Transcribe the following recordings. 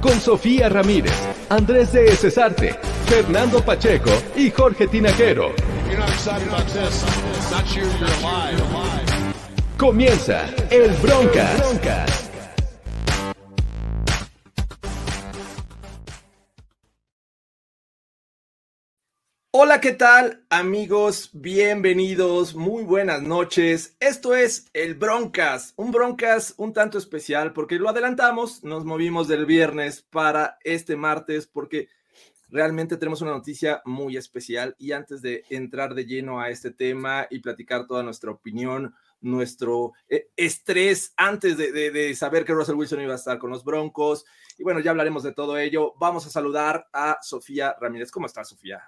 Con Sofía Ramírez, Andrés de Cesarte, Fernando Pacheco y Jorge Tinaquero. Comienza el Broncas. Hola, ¿qué tal amigos? Bienvenidos, muy buenas noches. Esto es el Broncas, un Broncas un tanto especial porque lo adelantamos, nos movimos del viernes para este martes porque realmente tenemos una noticia muy especial y antes de entrar de lleno a este tema y platicar toda nuestra opinión, nuestro eh, estrés antes de, saber que Russell Wilson iba a estar con los Broncos y bueno, ya hablaremos de todo ello. Vamos a saludar a Sofía Ramírez. ¿Cómo estás, Sofía?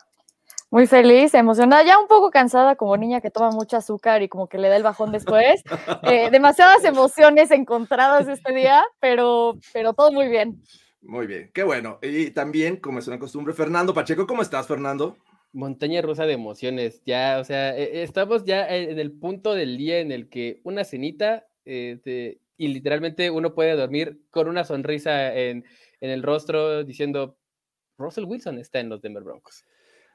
Muy feliz, emocionada, ya un poco cansada como niña que toma mucho azúcar y como que le da el bajón después. Eh, demasiadas emociones encontradas este día, pero, pero todo muy bien. Muy bien, qué bueno. Y también, como es una costumbre, Fernando Pacheco, ¿cómo estás, Fernando? Montaña rusa de emociones, ya, o sea, eh, estamos ya en el punto del día en el que una cenita eh, te- y literalmente uno puede dormir con una sonrisa en, en el rostro diciendo, Russell Wilson está en los Denver Broncos.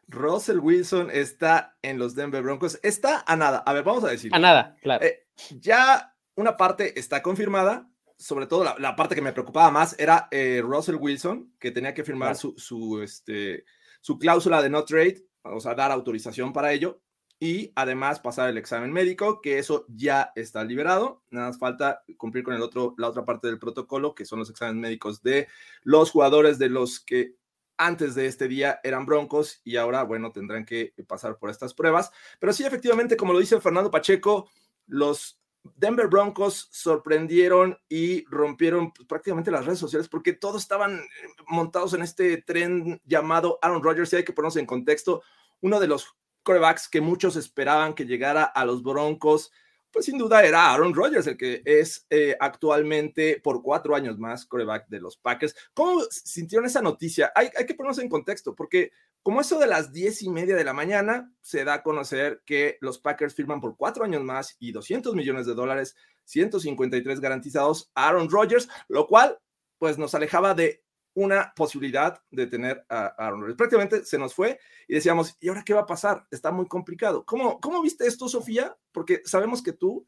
Russell Wilson está en los Denver Broncos. Está a nada. A ver, vamos a decir. A nada, claro. Eh, ya una parte está confirmada. Sobre todo la, la parte que me preocupaba más era eh, Russell Wilson, que tenía que firmar Claro. su, su, este, su cláusula de no trade, o sea, dar autorización para ello. Y además pasar el examen médico, que eso ya está liberado. Nada más falta cumplir con el otro, la otra parte del protocolo, que son los exámenes médicos de los jugadores de los que antes de este día eran broncos y ahora, bueno, tendrán que pasar por estas pruebas. Pero sí, efectivamente, como lo dice Fernando Pacheco, los Denver Broncos sorprendieron y rompieron pues, prácticamente las redes sociales porque todos estaban eh, montados en este tren llamado Aaron Rodgers y hay que ponernos en contexto, uno de los corebacks que muchos esperaban que llegara a los Broncos, pues sin duda era Aaron Rodgers, el que es eh, actualmente por cuatro años más coreback de los Packers. ¿Cómo sintieron esa noticia? Hay, que ponernos en contexto porque como eso de las diez y media de la mañana, se da a conocer que los Packers firman por cuatro años más y 200 millones de dólares, 153 garantizados a Aaron Rodgers, lo cual pues nos alejaba de una posibilidad de tener a Aaron Rodgers. Prácticamente se nos fue y decíamos, ¿y ahora qué va a pasar? Está muy complicado. ¿Cómo, cómo viste esto, Sofía? Porque sabemos que tú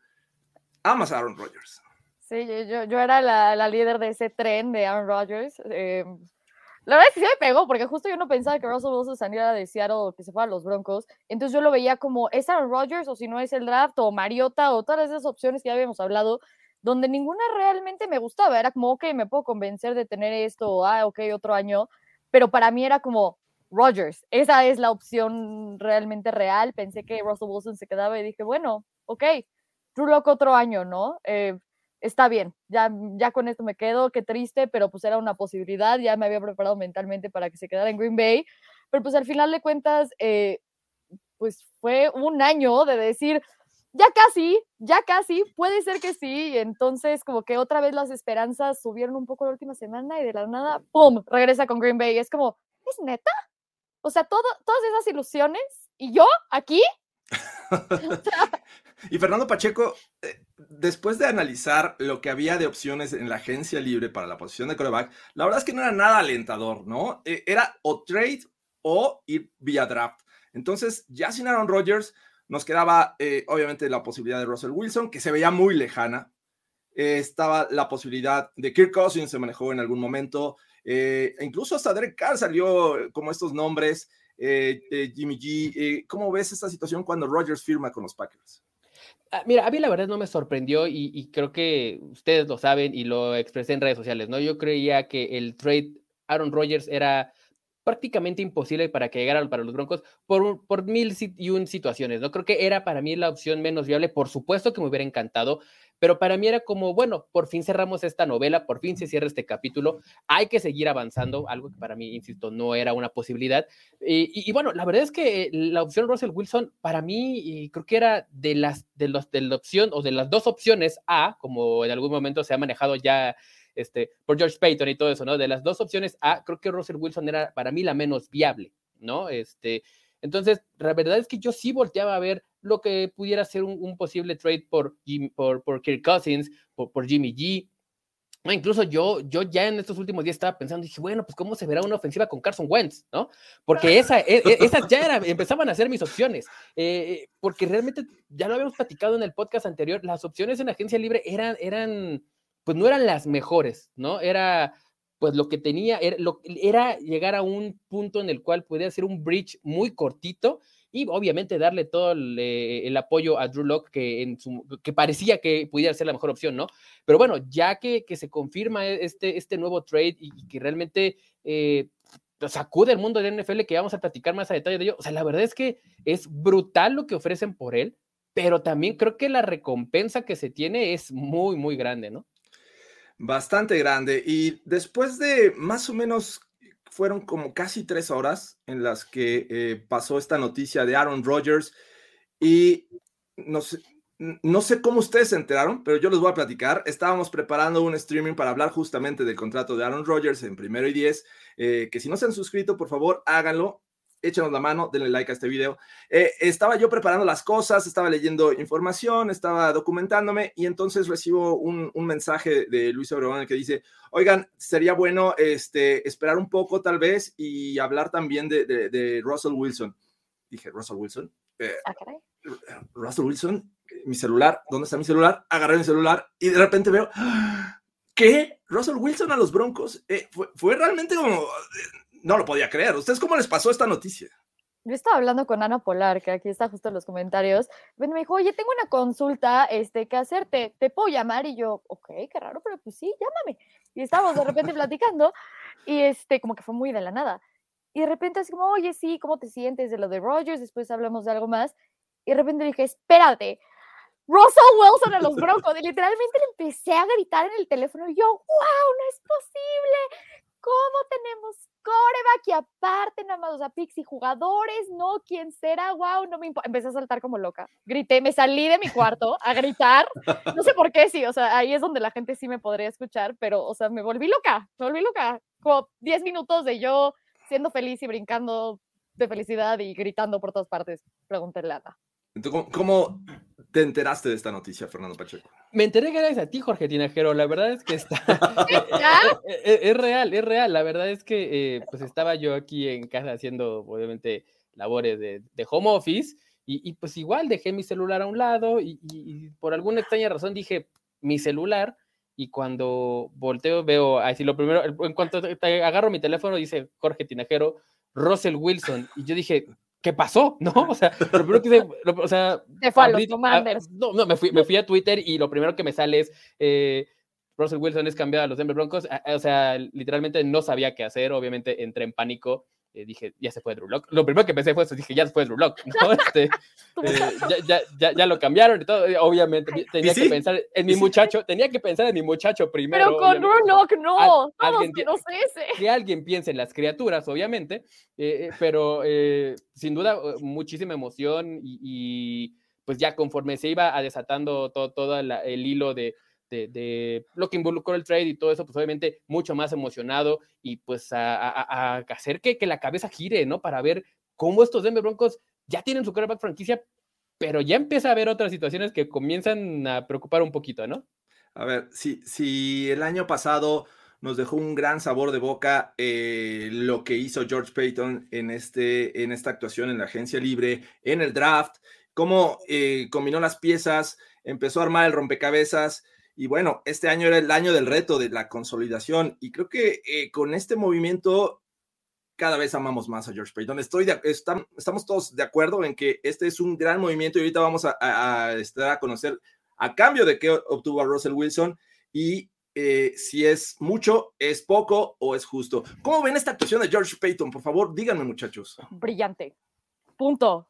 amas a Aaron Rodgers. Sí, yo, yo, yo era la, la líder de ese tren de Aaron Rodgers. eh, la verdad es que sí me pegó, porque justo yo no pensaba que Russell Wilson saliera de Seattle o que se fuera a los Broncos. Entonces yo lo veía como, ¿es Aaron Rodgers o si no es el draft o Mariota o todas esas opciones que ya habíamos hablado, donde ninguna realmente me gustaba. Era como, ok, me puedo convencer de tener esto, ah, ok, otro año. Pero para mí era como, Rodgers, esa es la opción realmente real. Pensé que Russell Wilson se quedaba y dije, bueno, ok, Drew Lock otro año, ¿no? Eh, está bien, ya, ya con esto me quedo, qué triste, pero pues era una posibilidad, ya me había preparado mentalmente para que se quedara en Green Bay, pero pues al final de cuentas, eh, pues fue un año de decir, ya casi, ya casi, puede ser que sí, entonces como que otra vez las esperanzas subieron un poco la última semana y de la nada, ¡pum!, regresa con Green Bay, es como, ¿es neta? O sea, todo, todas esas ilusiones, y yo aquí, Y Fernando Pacheco, eh, después de analizar lo que había de opciones en la agencia libre para la posición de coreback, la verdad es que no era nada alentador, ¿no? Eh, era o trade o ir vía draft. Entonces, ya sin Aaron Rodgers, nos quedaba eh, obviamente la posibilidad de Russell Wilson, que se veía muy lejana. Eh, estaba la posibilidad de Kirk Cousins, se manejó en algún momento. Eh, e incluso hasta Derek Carr salió como estos nombres. Jimmy G, ¿cómo ves esta situación cuando Rodgers firma con los Packers? Ah, mira, a mí la verdad no me sorprendió y, y creo que ustedes lo saben y lo expresé en redes sociales, ¿no? Yo creía que el trade Aaron Rodgers era prácticamente imposible para que llegaran para los Broncos por, por mil y un situaciones, ¿no? Creo que era para mí la opción menos viable, por supuesto que me hubiera encantado, pero para mí era como, bueno, por fin cerramos esta novela, por fin se cierra este capítulo, hay que seguir avanzando, algo que para mí, insisto, no era una posibilidad. Y, bueno, la verdad es que la opción Russell Wilson, para mí, creo que era de las, de los, de la opción o de las dos opciones A, como en algún momento se ha manejado ya este, por George Payton y todo eso, ¿no? De las dos opciones A, creo que Russell Wilson era para mí la menos viable, ¿no? Este, entonces, la verdad es que yo sí volteaba a ver lo que pudiera ser un, posible trade por, por, por Kirk Cousins, por, por Jimmy G. incluso yo, yo ya en estos últimos días estaba pensando, dije, bueno, pues cómo se verá una ofensiva con Carson Wentz, ¿no? Porque esa, e, e, esas ya era, empezaban a ser mis opciones, eh, porque realmente ya lo habíamos platicado en el podcast anterior, las opciones en agencia libre eran, eran, pues no eran las mejores, ¿no? Era, pues lo que tenía, era, era llegar a un punto en el cual podía hacer un bridge muy cortito y obviamente darle todo el, apoyo a Drew Locke que, en que parecía que pudiera ser la mejor opción, ¿no? Pero bueno, ya que, que se confirma e, este, este nuevo trade y, que realmente eh, sacude el mundo del NFL, que vamos a platicar más a detalle de ello, o sea, la verdad es que es brutal lo que ofrecen por él, pero también creo que la recompensa que se tiene es muy, muy grande, ¿no? Bastante grande. Y después de más o menos fueron como casi tres horas en las que eh, pasó esta noticia de Aaron Rodgers y no sé, no sé cómo ustedes se enteraron, pero yo les voy a platicar. Estábamos preparando un streaming para hablar justamente del contrato de Aaron Rodgers en primero y diez. Eh, que si no se han suscrito, por favor, háganlo échenos la mano, denle like a este video. Eh, estaba yo preparando las cosas, estaba leyendo información, estaba documentándome y entonces recibo un, mensaje de Luis Obregón que dice, oigan, sería bueno este, esperar un poco tal vez y hablar también de, Russell Wilson. Dije, Russell Wilson. Eh, ah, Russell Wilson, mi celular, ¿dónde está mi celular? Agarré mi celular y de repente veo, ¿qué? Russell Wilson a los Broncos. Eh, fue, fue realmente como no lo podía creer. ¿Ustedes cómo les pasó esta noticia? Yo estaba hablando con Ana Polar, que aquí está justo en los comentarios. me dijo, oye, tengo una consulta este, que hacerte, ¿te puedo llamar? Y yo, ok, qué raro, pero pues sí, llámame. Y estábamos de repente platicando y este, como que fue muy de la nada. Y de repente así como, oye, sí, ¿cómo te sientes de lo de Rogers? Después hablamos de algo más. Y de repente dije, espérate, Russell Wilson a los Broncos. Y literalmente le empecé a gritar en el teléfono y yo, wow, no es posible. ¿Cómo tenemos coreback y aparte nada más, o sea, Pixie jugadores, no, ¿quién será? Wow, no me importa. Empecé a saltar como loca. Grité, me salí de mi cuarto a gritar. No sé por qué, sí, o sea, ahí es donde la gente sí me podría escuchar, pero, o sea, me volví loca, me volví loca. Como 10 minutos de yo siendo feliz y brincando de felicidad y gritando por todas partes. Pregúntale a Ana. Entonces, ¿cómo te enteraste de esta noticia, Fernando Pacheco? Me enteré gracias a ti, Jorge Tinajero. La verdad es que está. es, real, es real. La verdad es que eh, pues estaba yo aquí en casa haciendo, obviamente, labores de, home office. Y, pues igual dejé mi celular a un lado y, por alguna extraña razón dije mi celular y cuando volteo veo, así lo primero, en cuanto agarro mi teléfono dice Jorge Tinajero, Russell Wilson y yo dije, ¿qué pasó? ¿No? O sea, lo primero que hice, o sea, Te fue a los Commanders. no, no, me fui, me fui a Twitter y lo primero que me sale es, eh, Russell Wilson es cambiado a los Denver Broncos, o sea, literalmente no sabía qué hacer, obviamente entré en pánico eh, dije, ya se fue Drew Lock. Lo primero que pensé fue eso, dije, ya se fue Drew Lock, ¿no? Este, eh, ya, ya, ya, lo cambiaron y todo, obviamente tenía que pensar en mi muchacho, tenía que pensar en mi muchacho primero. Pero con Drew Lock no, alguien, que alguien piense en las criaturas, obviamente, eh, pero sin duda muchísima emoción y, pues ya conforme se iba a desatando todo, todo el hilo de de, lo que involucró el trade y todo eso, pues obviamente mucho más emocionado y pues a, hacer que, que, la cabeza gire, ¿no? Para ver cómo estos Denver Broncos ya tienen su quarterback franquicia, pero ya empieza a haber otras situaciones que comienzan a preocupar un poquito, ¿no? A ver, si, si el año pasado nos dejó un gran sabor de boca eh, lo que hizo George Payton en, este, en esta actuación en la agencia libre, en el draft, cómo eh, combinó las piezas, empezó a armar el rompecabezas, y bueno, este año era el año del reto, de la consolidación. Y creo que eh, con este movimiento cada vez amamos más a George Payton. Estoy de, estamos todos de acuerdo en que este es un gran movimiento y ahorita vamos a, estar a conocer a cambio de qué obtuvo a Russell Wilson y eh, si es mucho, es poco o es justo. ¿Cómo ven esta actuación de George Payton? Por favor, díganme muchachos. Brillante. Punto.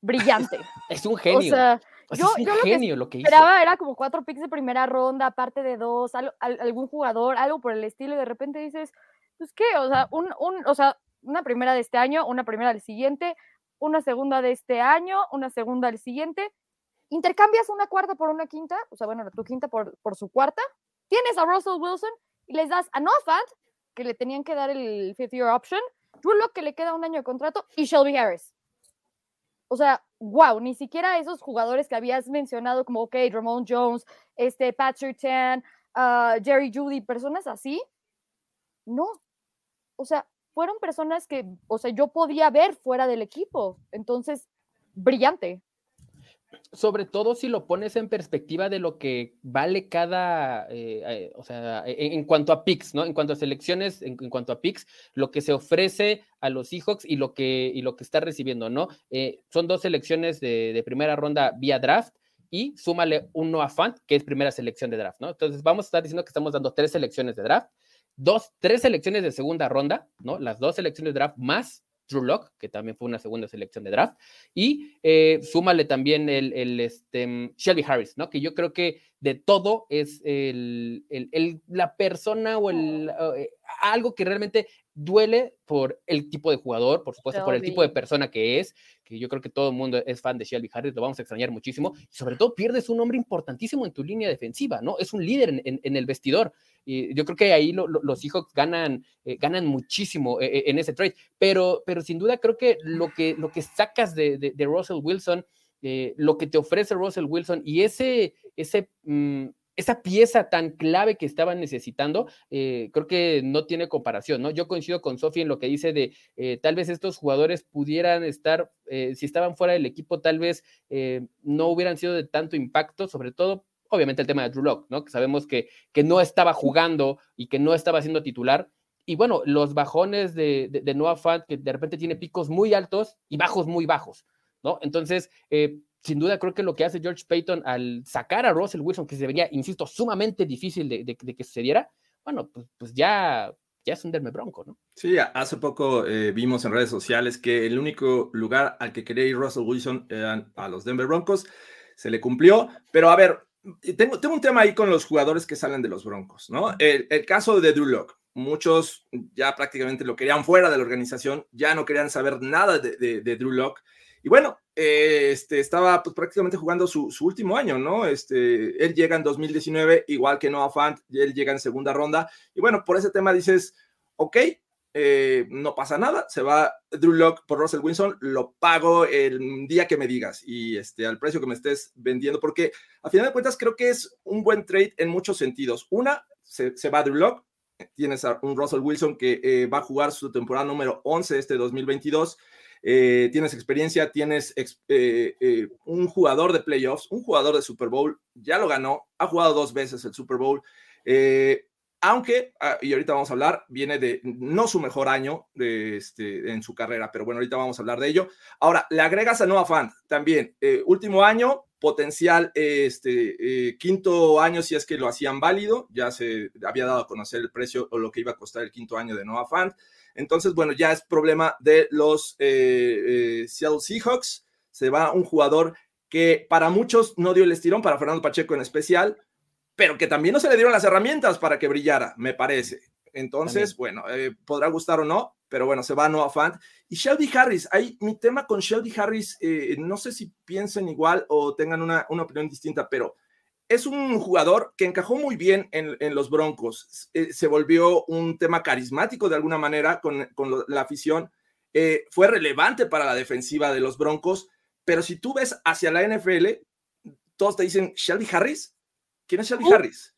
Brillante. es un genio. O sea, yo, yo genio lo que, esperaba era como cuatro picks de primera ronda, aparte de dos, algún jugador, algo por el estilo, y de repente dices, pues qué, o sea, un, un, o sea, una primera de este año, una primera del siguiente, una segunda de este año, una segunda del siguiente, intercambias una cuarta por una quinta, o sea, bueno, tu quinta por, por su cuarta, tienes a Russell Wilson y les das a Noah que le tenían que dar el fifth year option, Drew Locke, que le queda un año de contrato, y Shelby Harris. O sea, wow, ni siquiera esos jugadores que habías mencionado como, ok, Ramon Jones, este, Patrick Tan, ah, Jerry Judy, personas así, no. O sea, fueron personas que, o sea, yo podía ver fuera del equipo. Entonces, brillante sobre todo si lo pones en perspectiva de lo que vale cada, eh, eh, o sea, e, en, cuanto a picks, ¿no? En cuanto a selecciones, en, cuanto a picks, lo que se ofrece a los Seahawks y lo que, y lo que está recibiendo, ¿no? Eh, son dos selecciones de, primera ronda vía draft y súmale un Noah Fant, que es primera selección de draft, ¿no? Entonces vamos a estar diciendo que estamos dando tres selecciones de draft, dos, tres selecciones de segunda ronda, ¿no? Las dos selecciones de draft más Drew Locke, que también fue una segunda selección de draft, y eh, súmale también el, el este, mm, Shelby Harris, ¿no? Que yo creo que de todo es el, el, la persona o el, eh, algo que realmente duele por el tipo de jugador, por supuesto, por el tipo de persona que es, que yo creo que todo el mundo es fan de Shelby Harris, lo vamos a extrañar muchísimo, y sobre todo pierdes un hombre importantísimo en tu línea defensiva, ¿no? Es un líder en, en, el vestidor, y yo creo que ahí los Seahawks ganan, eh, ganan muchísimo eh, en ese trade, pero, pero sin duda creo que lo que, lo que sacas de, de, Russell Wilson, eh, lo que te ofrece Russell Wilson y ese, ese mm, esa pieza tan clave que estaban necesitando, eh, creo que no tiene comparación, ¿no? Yo coincido con Sofía en lo que dice de eh, tal vez estos jugadores pudieran estar, eh, si estaban fuera del equipo, tal vez no hubieran sido de tanto impacto, sobre todo, obviamente, el tema de Drew Locke, ¿no? Que sabemos que, que no estaba jugando y que no estaba siendo titular. Y bueno, los bajones de, de, Noah Fant, que de repente tiene picos muy altos y bajos muy bajos, ¿no? Entonces, sin duda creo que lo que hace George Payton al sacar a Russell Wilson, que se veía, insisto, sumamente difícil de, que sucediera, bueno, pues, pues, ya, ya es un derme bronco, ¿no? Sí, hace poco eh, vimos en redes sociales que el único lugar al que quería ir Russell Wilson eran a los Denver Broncos. Se le cumplió, pero a ver, tengo, tengo un tema ahí con los jugadores que salen de los Broncos, ¿no? El, caso de Drew Locke. Muchos ya prácticamente lo querían fuera de la organización, ya no querían saber nada de, de, de Drew Locke. Y bueno, eh, este, estaba pues, prácticamente jugando su, último año, ¿no? Este, él llega en 2019, igual que Noah Fant, y él llega en segunda ronda. Y bueno, por ese tema dices, ok, eh, no pasa nada, se va Drew Locke por Russell Wilson, lo pago el día que me digas y este, al precio que me estés vendiendo, porque a final de cuentas creo que es un buen trade en muchos sentidos. Una, se, va Drew Locke, tienes a un Russell Wilson que eh, va a jugar su temporada número 11 este 2022 eh, tienes experiencia, tienes eh, eh, un jugador de playoffs, un jugador de Super Bowl, ya lo ganó, ha jugado dos veces el Super Bowl, aunque, ah, y ahorita vamos a hablar, viene de no su mejor año este, en su carrera, pero bueno, ahorita vamos a hablar de ello. Ahora, le agregas a Noah Fant también, último año, potencial este, quinto año si es que lo hacían válido, ya se había dado a conocer el precio o lo que iba a costar el quinto año de Noah Fant. Entonces, bueno, ya es problema de los eh, eh, Seattle Seahawks. Se va un jugador que para muchos no dio el estirón, para Fernando Pacheco en especial, pero que también no se le dieron las herramientas para que brillara, me parece. Entonces, bueno, eh, podrá gustar o no, pero bueno, se va a Noah Fant. Y Shelby Harris, ahí mi tema con Shelby Harris, no sé si piensen igual o tengan una, una opinión distinta, pero es un jugador que encajó muy bien en, los Broncos. Eh, se volvió un tema carismático de alguna manera con, la afición. Eh, fue relevante para la defensiva de los Broncos, pero si tú ves hacia la NFL, todos te dicen, Shelby Harris. ¿Quién es Shelby Harris?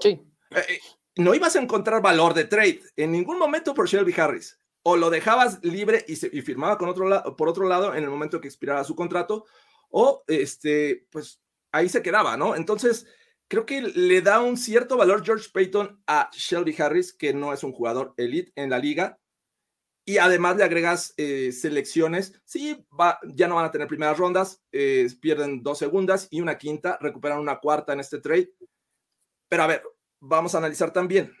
Sí. Eh, no ibas a encontrar valor de trade en ningún momento por Shelby Harris. O lo dejabas libre y, y firmaba con otro lado, por otro lado en el momento que expirara su contrato, o este, pues ahí se quedaba, ¿no? Entonces, creo que le da un cierto valor George Payton a Shelby Harris, que no es un jugador elite en la liga. Y además le agregas eh, selecciones. Sí, ya no van a tener primeras rondas, eh, pierden dos segundas y una quinta, recuperan una cuarta en este trade. Pero a ver, vamos a analizar también.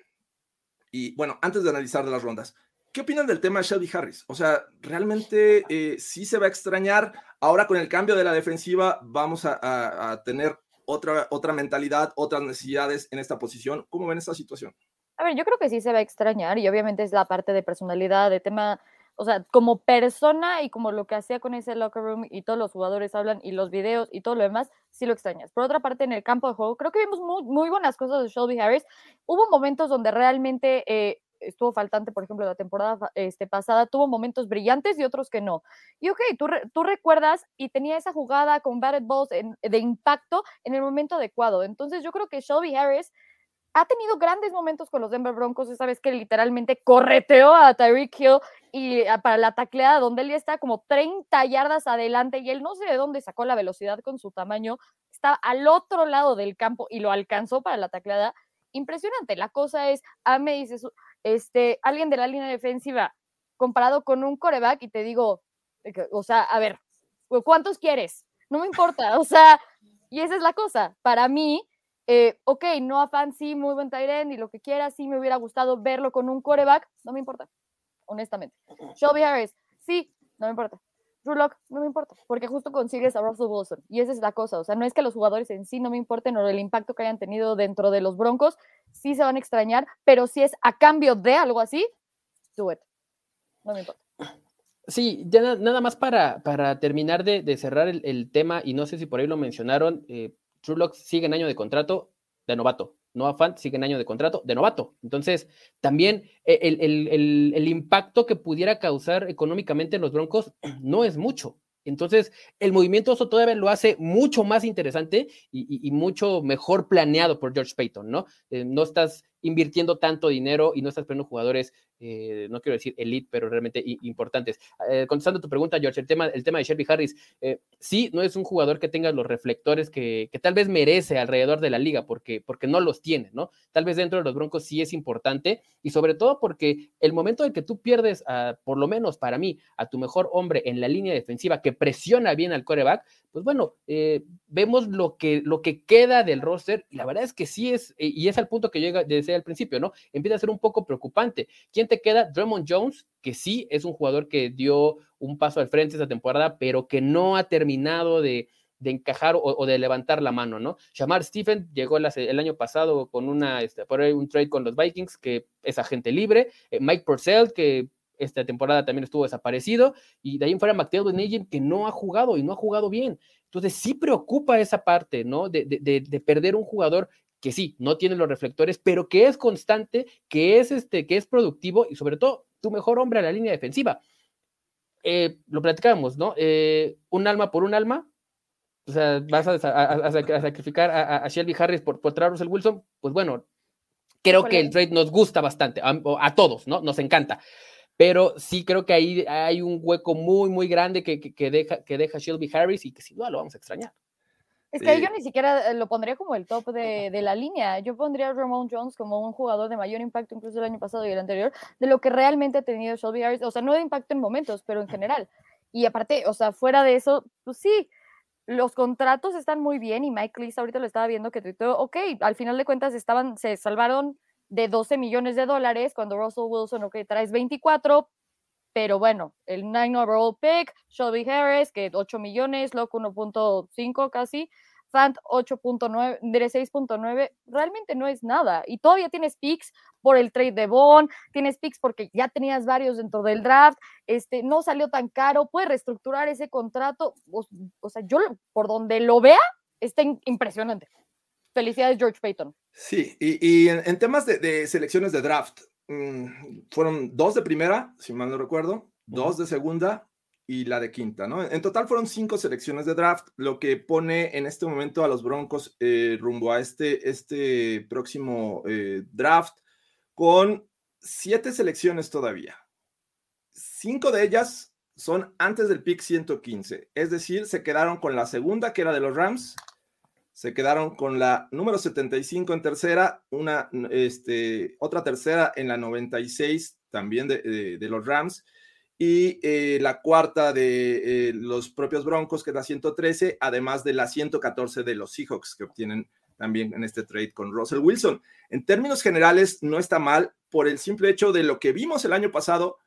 Y bueno, antes de analizar de las rondas, ¿Qué opinan del tema de Shelby Harris? O sea, ¿realmente eh, sí se va a extrañar? Ahora con el cambio de la defensiva vamos a, tener otra, otra mentalidad, otras necesidades en esta posición. ¿Cómo ven esta situación? A ver, yo creo que sí se va a extrañar y obviamente es la parte de personalidad, de tema, o sea, como persona y como lo que hacía con ese locker room y todos los jugadores hablan y los videos y todo lo demás, sí lo extrañas. Por otra parte, en el campo de juego, creo que vimos muy, muy buenas cosas de Shelby Harris. Hubo momentos donde realmente eh, estuvo faltante, por ejemplo, la temporada este, pasada, tuvo momentos brillantes y otros que no. Y ok, tú, tú recuerdas y tenía esa jugada con batted balls de impacto en el momento adecuado. Entonces yo creo que Shelby Harris ha tenido grandes momentos con los Denver Broncos, esa vez que literalmente correteó a Tyreek Hill y para la tacleada donde él ya está como 30 yardas adelante y él no sé de dónde sacó la velocidad con su tamaño, estaba al otro lado del campo y lo alcanzó para la tacleada. Impresionante. La cosa es, a ah, me dice, este, alguien de la línea defensiva comparado con un coreback y te digo, o sea, a ver, ¿cuántos quieres? No me importa, o sea, y esa es la cosa. Para mí, eh, ok, no a fancy, muy buen Tyren y lo que quiera, sí me hubiera gustado verlo con un coreback, no me importa, honestamente. Shelby Harris, sí, no me importa. Drew no me importa, porque justo consigues a Russell Wilson. Y esa es la cosa, o sea, no es que los jugadores en sí no me importen o el impacto que hayan tenido dentro de los Broncos, sí se van a extrañar, pero si es a cambio de algo así, do it. No me importa. Sí, ya nada más para, para terminar de, cerrar el, tema, y no sé si por ahí lo mencionaron, eh, sigue en año de contrato de novato. Noah Fant sigue en año de contrato de novato. Entonces, también eh, el, el, impacto que pudiera causar económicamente en los Broncos no es mucho. Entonces, el movimiento eso todavía lo hace mucho más interesante y, mucho mejor planeado por George Payton, ¿no? Eh, no estás invirtiendo tanto dinero y no estás poniendo jugadores eh, no quiero decir elite, pero realmente importantes. Eh, contestando tu pregunta, George, el tema, el tema de Shelby Harris, eh, sí, no es un jugador que tenga los reflectores que, tal vez merece alrededor de la liga, porque, porque no los tiene, ¿no? Tal vez dentro de los Broncos sí es importante, y sobre todo porque el momento en que tú pierdes, por lo menos para mí, a tu mejor hombre en la línea defensiva que presiona bien al coreback, pues bueno, vemos lo que, lo que queda del roster, y la verdad es que sí es, y es al punto que llega desde el principio, ¿no? Empieza a ser un poco preocupante. ¿Quién queda Draymond Jones, que sí es un jugador que dio un paso al frente esta temporada, pero que no ha terminado de, encajar o, de levantar la mano, ¿no? Shamar Stephen llegó el, año pasado con una, este, por ahí un trade con los Vikings, que es agente libre. Eh, Mike Purcell, que esta temporada también estuvo desaparecido. Y de ahí en fuera McTavish Nugent, que no ha jugado y no ha jugado bien. Entonces sí preocupa esa parte, ¿no? De, de perder un jugador que sí, no tiene los reflectores, pero que es constante, que es, este, que es productivo y sobre todo tu mejor hombre a la línea defensiva. Eh, lo platicamos, ¿no? Eh, un alma por un alma, o sea, vas a, sacrificar a, Shelby Harris por, por traer a Wilson, pues bueno, creo que el trade nos gusta bastante, a, todos, ¿no? Nos encanta. Pero sí creo que ahí hay un hueco muy, muy grande que, que, deja, que deja Shelby Harris y que sin duda lo vamos a extrañar. Es que yo ni siquiera eh, lo pondría como el top de, de, la línea. Yo pondría a Ramon Jones como un jugador de mayor impacto, incluso el año pasado y el anterior, de lo que realmente ha tenido Shelby Harris. O sea, no de impacto en momentos, pero en general. Y aparte, o sea, fuera de eso, pues sí, los contratos están muy bien y Mike Lees ahorita lo estaba viendo que tuiteó, ok, al final de cuentas estaban, se salvaron de 12 millones de dólares cuando Russell Wilson, ok, traes 24, pero bueno, el 9 overall pick, Shelby Harris, que 8 millones, Locke 1.5 casi, Fant 8.9, de 6.9, realmente no es nada. Y todavía tienes picks por el trade de Bond, tienes picks porque ya tenías varios dentro del draft, este, no salió tan caro, puedes reestructurar ese contrato. O, sea, yo por donde lo vea, está impresionante. Felicidades, George Payton. Sí, y, en, temas de selecciones de draft, Mm, fueron dos de primera, si mal no recuerdo, dos de segunda y la de quinta, ¿no? En total fueron cinco selecciones de draft, lo que pone en este momento a los Broncos eh, rumbo a este, este próximo eh, draft con siete selecciones todavía. Cinco de ellas son antes del pick 115, es decir, se quedaron con la segunda que era de los Rams, se quedaron con la número 75 en tercera, una, este, otra tercera en la 96 también de, los Rams, y eh, la cuarta de eh, los propios Broncos, que es la 113, además de la 114 de los Seahawks, que obtienen también en este trade con Russell Wilson. En términos generales, no está mal. por el simple hecho de lo que vimos el año pasado,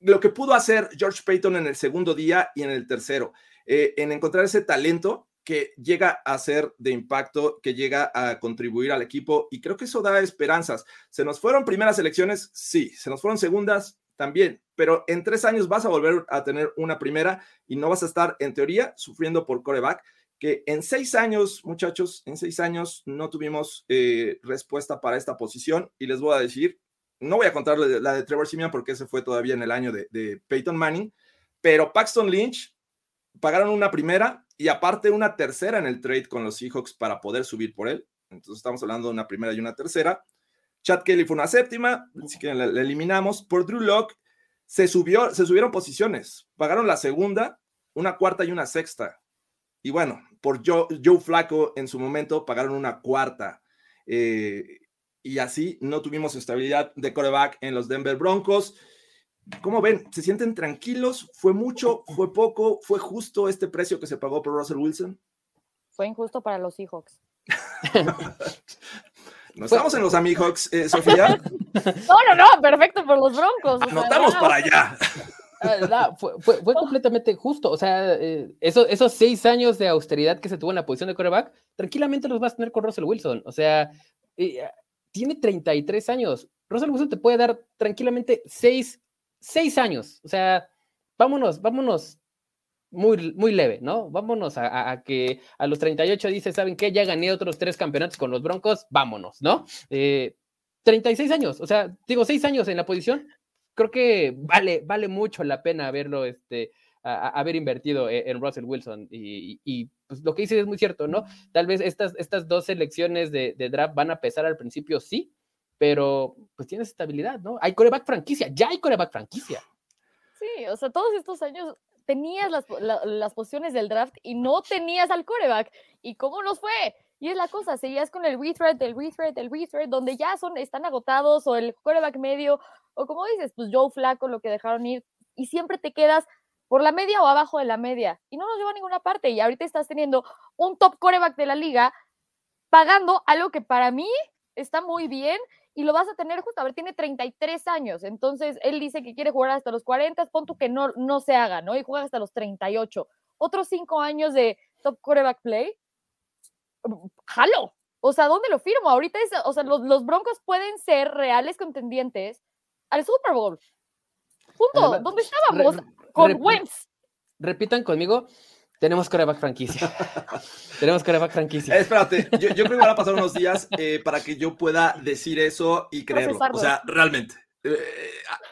lo que pudo hacer George Payton en el segundo día y en el tercero, eh, en encontrar ese talento que llega a ser de impacto, que llega a contribuir al equipo y creo que eso da esperanzas. ¿Se nos fueron primeras elecciones? Sí. ¿Se nos fueron segundas? También. Pero en tres años vas a volver a tener una primera y no vas a estar, en teoría, sufriendo por coreback, que en seis años, muchachos, en seis años no tuvimos eh, respuesta para esta posición y les voy a decir, no voy a contar la de, Trevor Simeon porque ese fue todavía en el año de, de Peyton Manning, pero Paxton Lynch pagaron una primera y aparte una tercera en el trade con los Seahawks para poder subir por él. Entonces estamos hablando de una primera y una tercera. Chad Kelly fue una séptima, así que la, eliminamos. Por Drew Locke se, subió, se subieron posiciones, pagaron la segunda, una cuarta y una sexta. Y bueno, por Joe, Joe Flaco en su momento pagaron una cuarta. Eh, y así no tuvimos estabilidad de coreback en los Denver Broncos. ¿Cómo ven? ¿Se sienten tranquilos? ¿Fue mucho? ¿Fue poco? ¿Fue justo este precio que se pagó por Russell Wilson? Fue injusto para los Seahawks. ¿No estamos en los Amihawks, eh, Sofía? No, no, no, perfecto por los Broncos. Anotamos para allá. Ah, fue, fue, completamente justo. O sea, eh, esos seis años de austeridad que se tuvo en la posición de coreback, tranquilamente los vas a tener con Russell Wilson. O sea, eh, tiene 33 años. Russell Wilson te puede dar tranquilamente seis seis años. O sea, vámonos, vámonos muy, muy leve, ¿no? Vámonos a, que a los 38 dice, ¿saben qué? Ya gané otros tres campeonatos con los Broncos, vámonos, ¿no? 36 eh, años, o sea, digo, seis años en la posición, creo que vale, vale mucho la pena haberlo, este, haber invertido e, en Russell Wilson. Y, pues lo que dice es muy cierto, ¿no? Tal vez estas, estas dos selecciones de, de draft van a pesar al principio, sí, pero pues tienes estabilidad, ¿no? Hay coreback franquicia, ya hay coreback franquicia. Sí, o sea, todos estos años tenías las, las posiciones del draft y no tenías al coreback. ¿Y cómo nos fue? Y es la cosa, seguías con el rethread, el rethread, el rethread, donde ya son, están agotados, o el coreback medio, o como dices, pues Joe Flaco, lo que dejaron ir, y siempre te quedas por la media o abajo de la media, y no nos lleva a ninguna parte, y ahorita estás teniendo un top coreback de la liga, pagando algo que para mí está muy bien, y lo vas a tener justo, a ver, tiene 33 años, entonces él dice que quiere jugar hasta los 40, pon que no, no se haga, ¿no? Y juega hasta los 38. Otros cinco años de top quarterback play, jalo. O sea, ¿dónde lo firmo? Ahorita es, o sea, los, los Broncos pueden ser reales contendientes al Super Bowl. Punto. ¿Dónde estábamos? Con Wentz. Repitan conmigo, tenemos coreback franquicia. Tenemos coreback franquicia. espérate, yo, creo que van a pasar unos días eh, para que yo pueda decir eso y creerlo. O sea, realmente. Eh,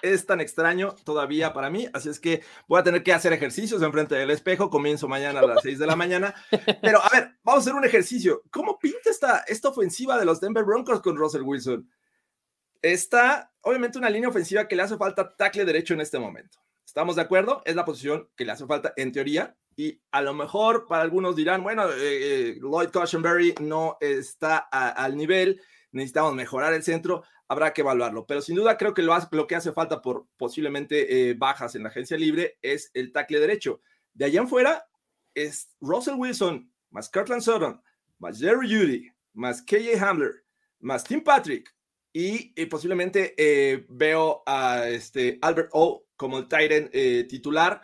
es tan extraño todavía para mí, así es que voy a tener que hacer ejercicios enfrente del espejo. Comienzo mañana a las 6 de la mañana. Pero a ver, vamos a hacer un ejercicio. ¿Cómo pinta esta, esta ofensiva de los Denver Broncos con Russell Wilson? Está, obviamente, una línea ofensiva que le hace falta tackle derecho en este momento. ¿Estamos de acuerdo? Es la posición que le hace falta en teoría y a lo mejor para algunos dirán, bueno, eh, eh, Lloyd Cushenberry no está al nivel, necesitamos mejorar el centro, habrá que evaluarlo. Pero sin duda creo que lo, lo que hace falta por posiblemente eh, bajas en la agencia libre es el tackle derecho. De allá en fuera es Russell Wilson, más Kirtland Sutton, más Jerry Judy, más KJ Hamler, más Tim Patrick y, posiblemente veo a este Albert O como el Titan titular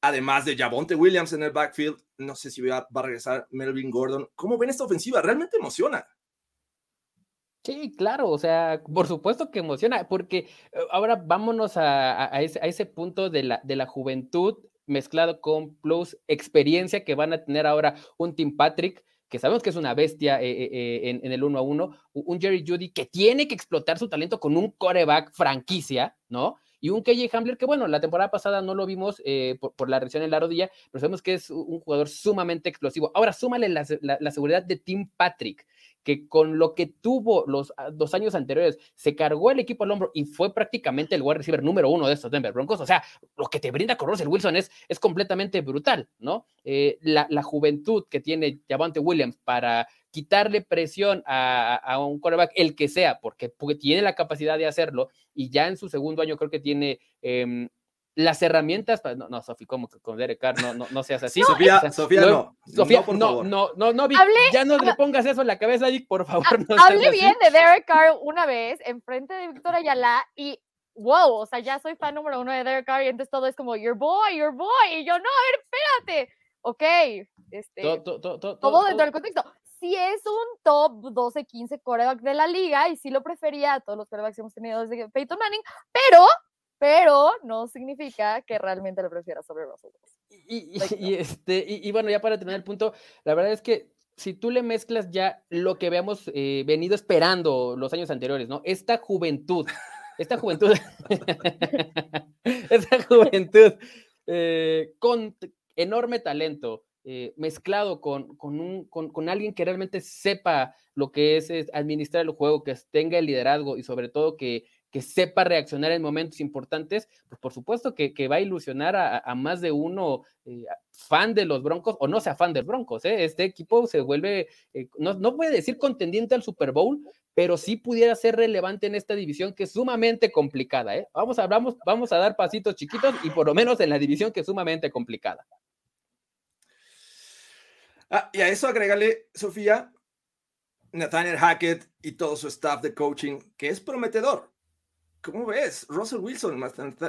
además de Javonte Williams en el backfield, no sé si va, a regresar Melvin Gordon. ¿Cómo ven esta ofensiva? Realmente emociona. Sí, claro, o sea, por supuesto que emociona, porque eh, ahora vámonos a, ese, punto de la, de la juventud mezclado con plus experiencia que van a tener ahora un Tim Patrick, que sabemos que es una bestia eh, eh, en, en, el 1 a 1, un Jerry Judy que tiene que explotar su talento con un coreback franquicia, ¿no? Y un KJ Hamler que, bueno, la temporada pasada no lo vimos eh, por, la reacción en la rodilla, pero sabemos que es un jugador sumamente explosivo. Ahora, súmale la, seguridad de Tim Patrick, que con lo que tuvo los ah, dos años anteriores, se cargó el equipo al hombro y fue prácticamente el wide receiver número uno de estos Denver Broncos. O sea, lo que te brinda con Russell Wilson es, es completamente brutal, ¿no? Eh, la, la, juventud que tiene Javante Williams para quitarle presión a, un quarterback, el que sea, porque, tiene la capacidad de hacerlo y ya en su segundo año creo que tiene em, las herramientas, para, no, no, Sofi, como con Derek Carr, no, no, no seas así. Sofía, Sofía, no. Sofía, no, no, no, no, Vic, ya no le pongas eso en la cabeza, Vic, por favor. No Hable bien de Derek Carr una vez enfrente de Víctor Ayala y wow, o sea, ya soy fan número uno de Derek Carr y entonces todo es como, your boy, your boy, y yo, no, a ver, espérate, ok, este, todo dentro del contexto. Si es un top 12, 15 coreback de la liga y sí lo prefería a todos los corebacks que hemos tenido desde Peyton Manning, pero pero no significa que realmente lo prefiera sobre Russell Y, y, este, y, bueno, ya para terminar el punto, la verdad es que si tú le mezclas ya lo que habíamos eh, venido esperando los años anteriores, ¿no? Esta juventud, esta juventud, esta juventud eh, con enorme talento, eh, mezclado con, con, un, con, con, alguien que realmente sepa lo que es, es, administrar el juego, que tenga el liderazgo y sobre todo que, que sepa reaccionar en momentos importantes, pues por supuesto que, va a ilusionar a, más de uno eh, fan de los Broncos o no sea fan de los Broncos. ¿eh? Este equipo se vuelve, eh, no, no puede decir contendiente al Super Bowl, pero sí pudiera ser relevante en esta división que es sumamente complicada. Vamos, a, vamos, a dar pasitos chiquitos y por lo menos en la división que es sumamente complicada. Ah, y a eso agrégale, Sofía, Nathaniel Hackett y todo su staff de coaching, que es prometedor. ¿Cómo ves? Russell Wilson,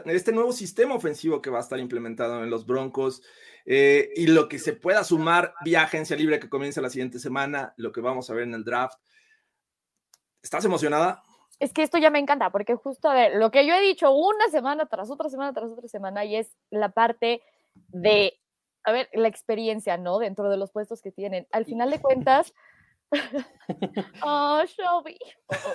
este nuevo sistema ofensivo que va a estar implementado en los Broncos eh, y lo que se pueda sumar vía agencia libre que comienza la siguiente semana, lo que vamos a ver en el draft. ¿Estás emocionada? Es que esto ya me encanta, porque justo a ver, lo que yo he dicho una semana tras otra semana tras otra semana y es la parte de, a ver, la experiencia, ¿no? Dentro de los puestos que tienen. Al final de cuentas, oh, Shelby.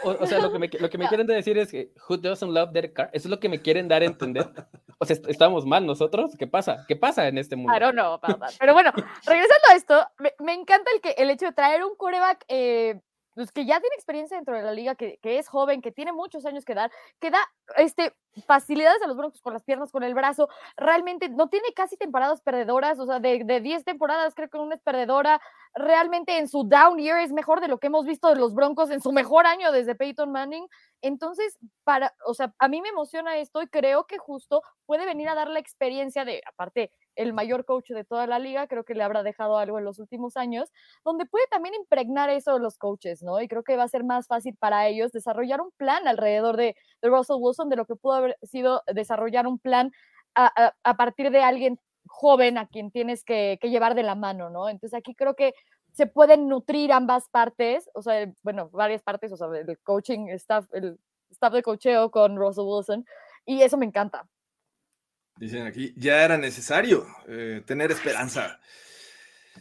O, sea, lo que, me, lo que me quieren decir es que who doesn't love Derek Carr? Eso es lo que me quieren dar a entender. O sea, ¿estamos mal nosotros? ¿Qué pasa? ¿Qué pasa en este mundo? I don't know Pero bueno, regresando a esto, me, me encanta el, que, el hecho de traer un coreback eh, pues, que ya tiene experiencia dentro de la liga, que, que, es joven, que tiene muchos años que dar, que da este, facilidades a los Broncos con las piernas, con el brazo, realmente no tiene casi temporadas perdedoras, o sea, de, de 10 temporadas creo que una es perdedora, realmente en su down year es mejor de lo que hemos visto de los Broncos en su mejor año desde Peyton Manning, entonces, para, o sea, a mí me emociona esto y creo que justo puede venir a dar la experiencia de, aparte, el mayor coach de toda la liga, creo que le habrá dejado algo en los últimos años, donde puede también impregnar eso de los coaches, ¿no? Y creo que va a ser más fácil para ellos desarrollar un plan alrededor de, Russell Wilson, de lo que pudo haber sido desarrollar un plan a, a, partir de alguien joven a quien tienes que, que, llevar de la mano, ¿no? Entonces aquí creo que se pueden nutrir ambas partes, o sea, bueno, varias partes, o sea, el coaching staff, el staff de cocheo con Russell Wilson, y eso me encanta. Dicen aquí, ya era necesario eh, tener esperanza.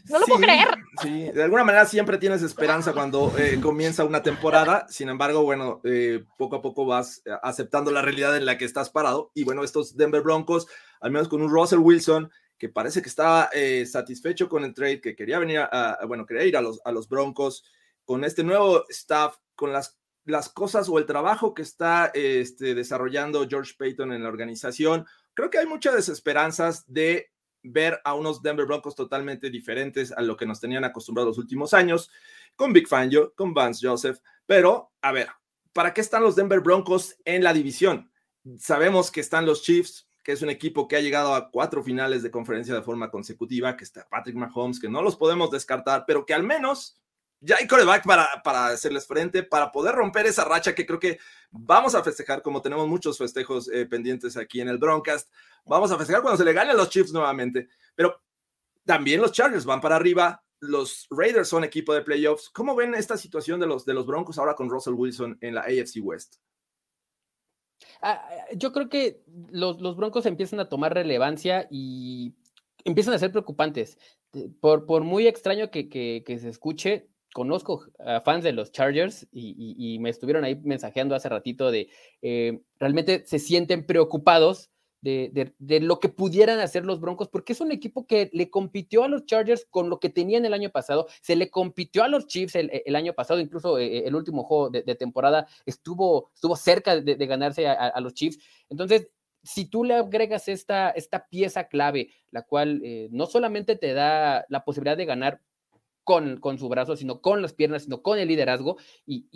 No lo puedo creer. Sí, de alguna manera siempre tienes esperanza cuando eh, comienza una temporada. Sin embargo, bueno, eh, poco a poco vas aceptando la realidad en la que estás parado. Y bueno, estos Denver Broncos, al menos con un Russell Wilson que parece que estaba satisfecho con el trade, que quería venir a, bueno, quería ir a los, a los Broncos, con este nuevo staff, con las, las cosas o el trabajo que está este, desarrollando George Payton en la organización creo que hay muchas desesperanzas de ver a unos Denver Broncos totalmente diferentes a lo que nos tenían acostumbrados los últimos años, con Big Fangio, con Vance Joseph, pero a ver, ¿para qué están los Denver Broncos en la división? Sabemos que están los Chiefs, que es un equipo que ha llegado a cuatro finales de conferencia de forma consecutiva, que está Patrick Mahomes, que no los podemos descartar, pero que al menos ya hay coreback para, para hacerles frente, para poder romper esa racha que creo que vamos a festejar, como tenemos muchos festejos eh, pendientes aquí en el Broncast. Vamos a festejar cuando se le gane a los Chiefs nuevamente, pero también los Chargers van para arriba. Los Raiders son equipo de playoffs. ¿Cómo ven esta situación de los, de los Broncos ahora con Russell Wilson en la AFC West? Ah, yo creo que los, los, Broncos empiezan a tomar relevancia y empiezan a ser preocupantes. Por, por muy extraño que, que se escuche, conozco a fans de los Chargers y, me estuvieron ahí mensajeando hace ratito de eh, realmente se sienten preocupados de, lo que pudieran hacer los Broncos, porque es un equipo que le compitió a los Chargers con lo que tenían el año pasado, se le compitió a los Chiefs el, año pasado, incluso eh, el último juego de, temporada estuvo, estuvo cerca de, ganarse a, los Chiefs. Entonces, si tú le agregas esta, esta pieza clave, la cual eh, no solamente te da la posibilidad de ganar con, su brazo, sino con las piernas, sino con el liderazgo. Y,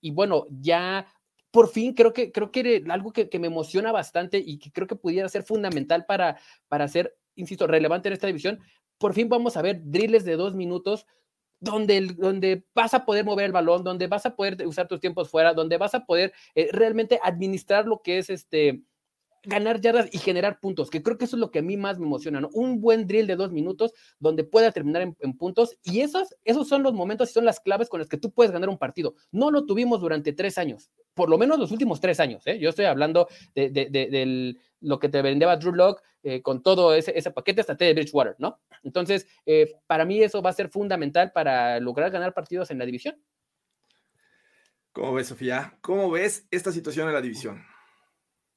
y, bueno, ya por fin creo que, creo que algo que, que, me emociona bastante y que creo que pudiera ser fundamental para, para ser, insisto, relevante en esta división. Por fin vamos a ver drills de dos minutos donde, donde vas a poder mover el balón, donde vas a poder usar tus tiempos fuera, donde vas a poder eh, realmente administrar lo que es este ganar yardas y generar puntos, que creo que eso es lo que a mí más me emociona, ¿no? Un buen drill de dos minutos donde pueda terminar en, puntos y esos, esos son los momentos y son las claves con las que tú puedes ganar un partido. No lo tuvimos durante tres años, por lo menos los últimos tres años, ¿eh? Yo estoy hablando de, de, lo que te vendía Drew Lock eh, con todo ese, ese, paquete hasta de Bridgewater, ¿no? Entonces, eh, para mí eso va a ser fundamental para lograr ganar partidos en la división. ¿Cómo ves, Sofía? ¿Cómo ves esta situación en la división?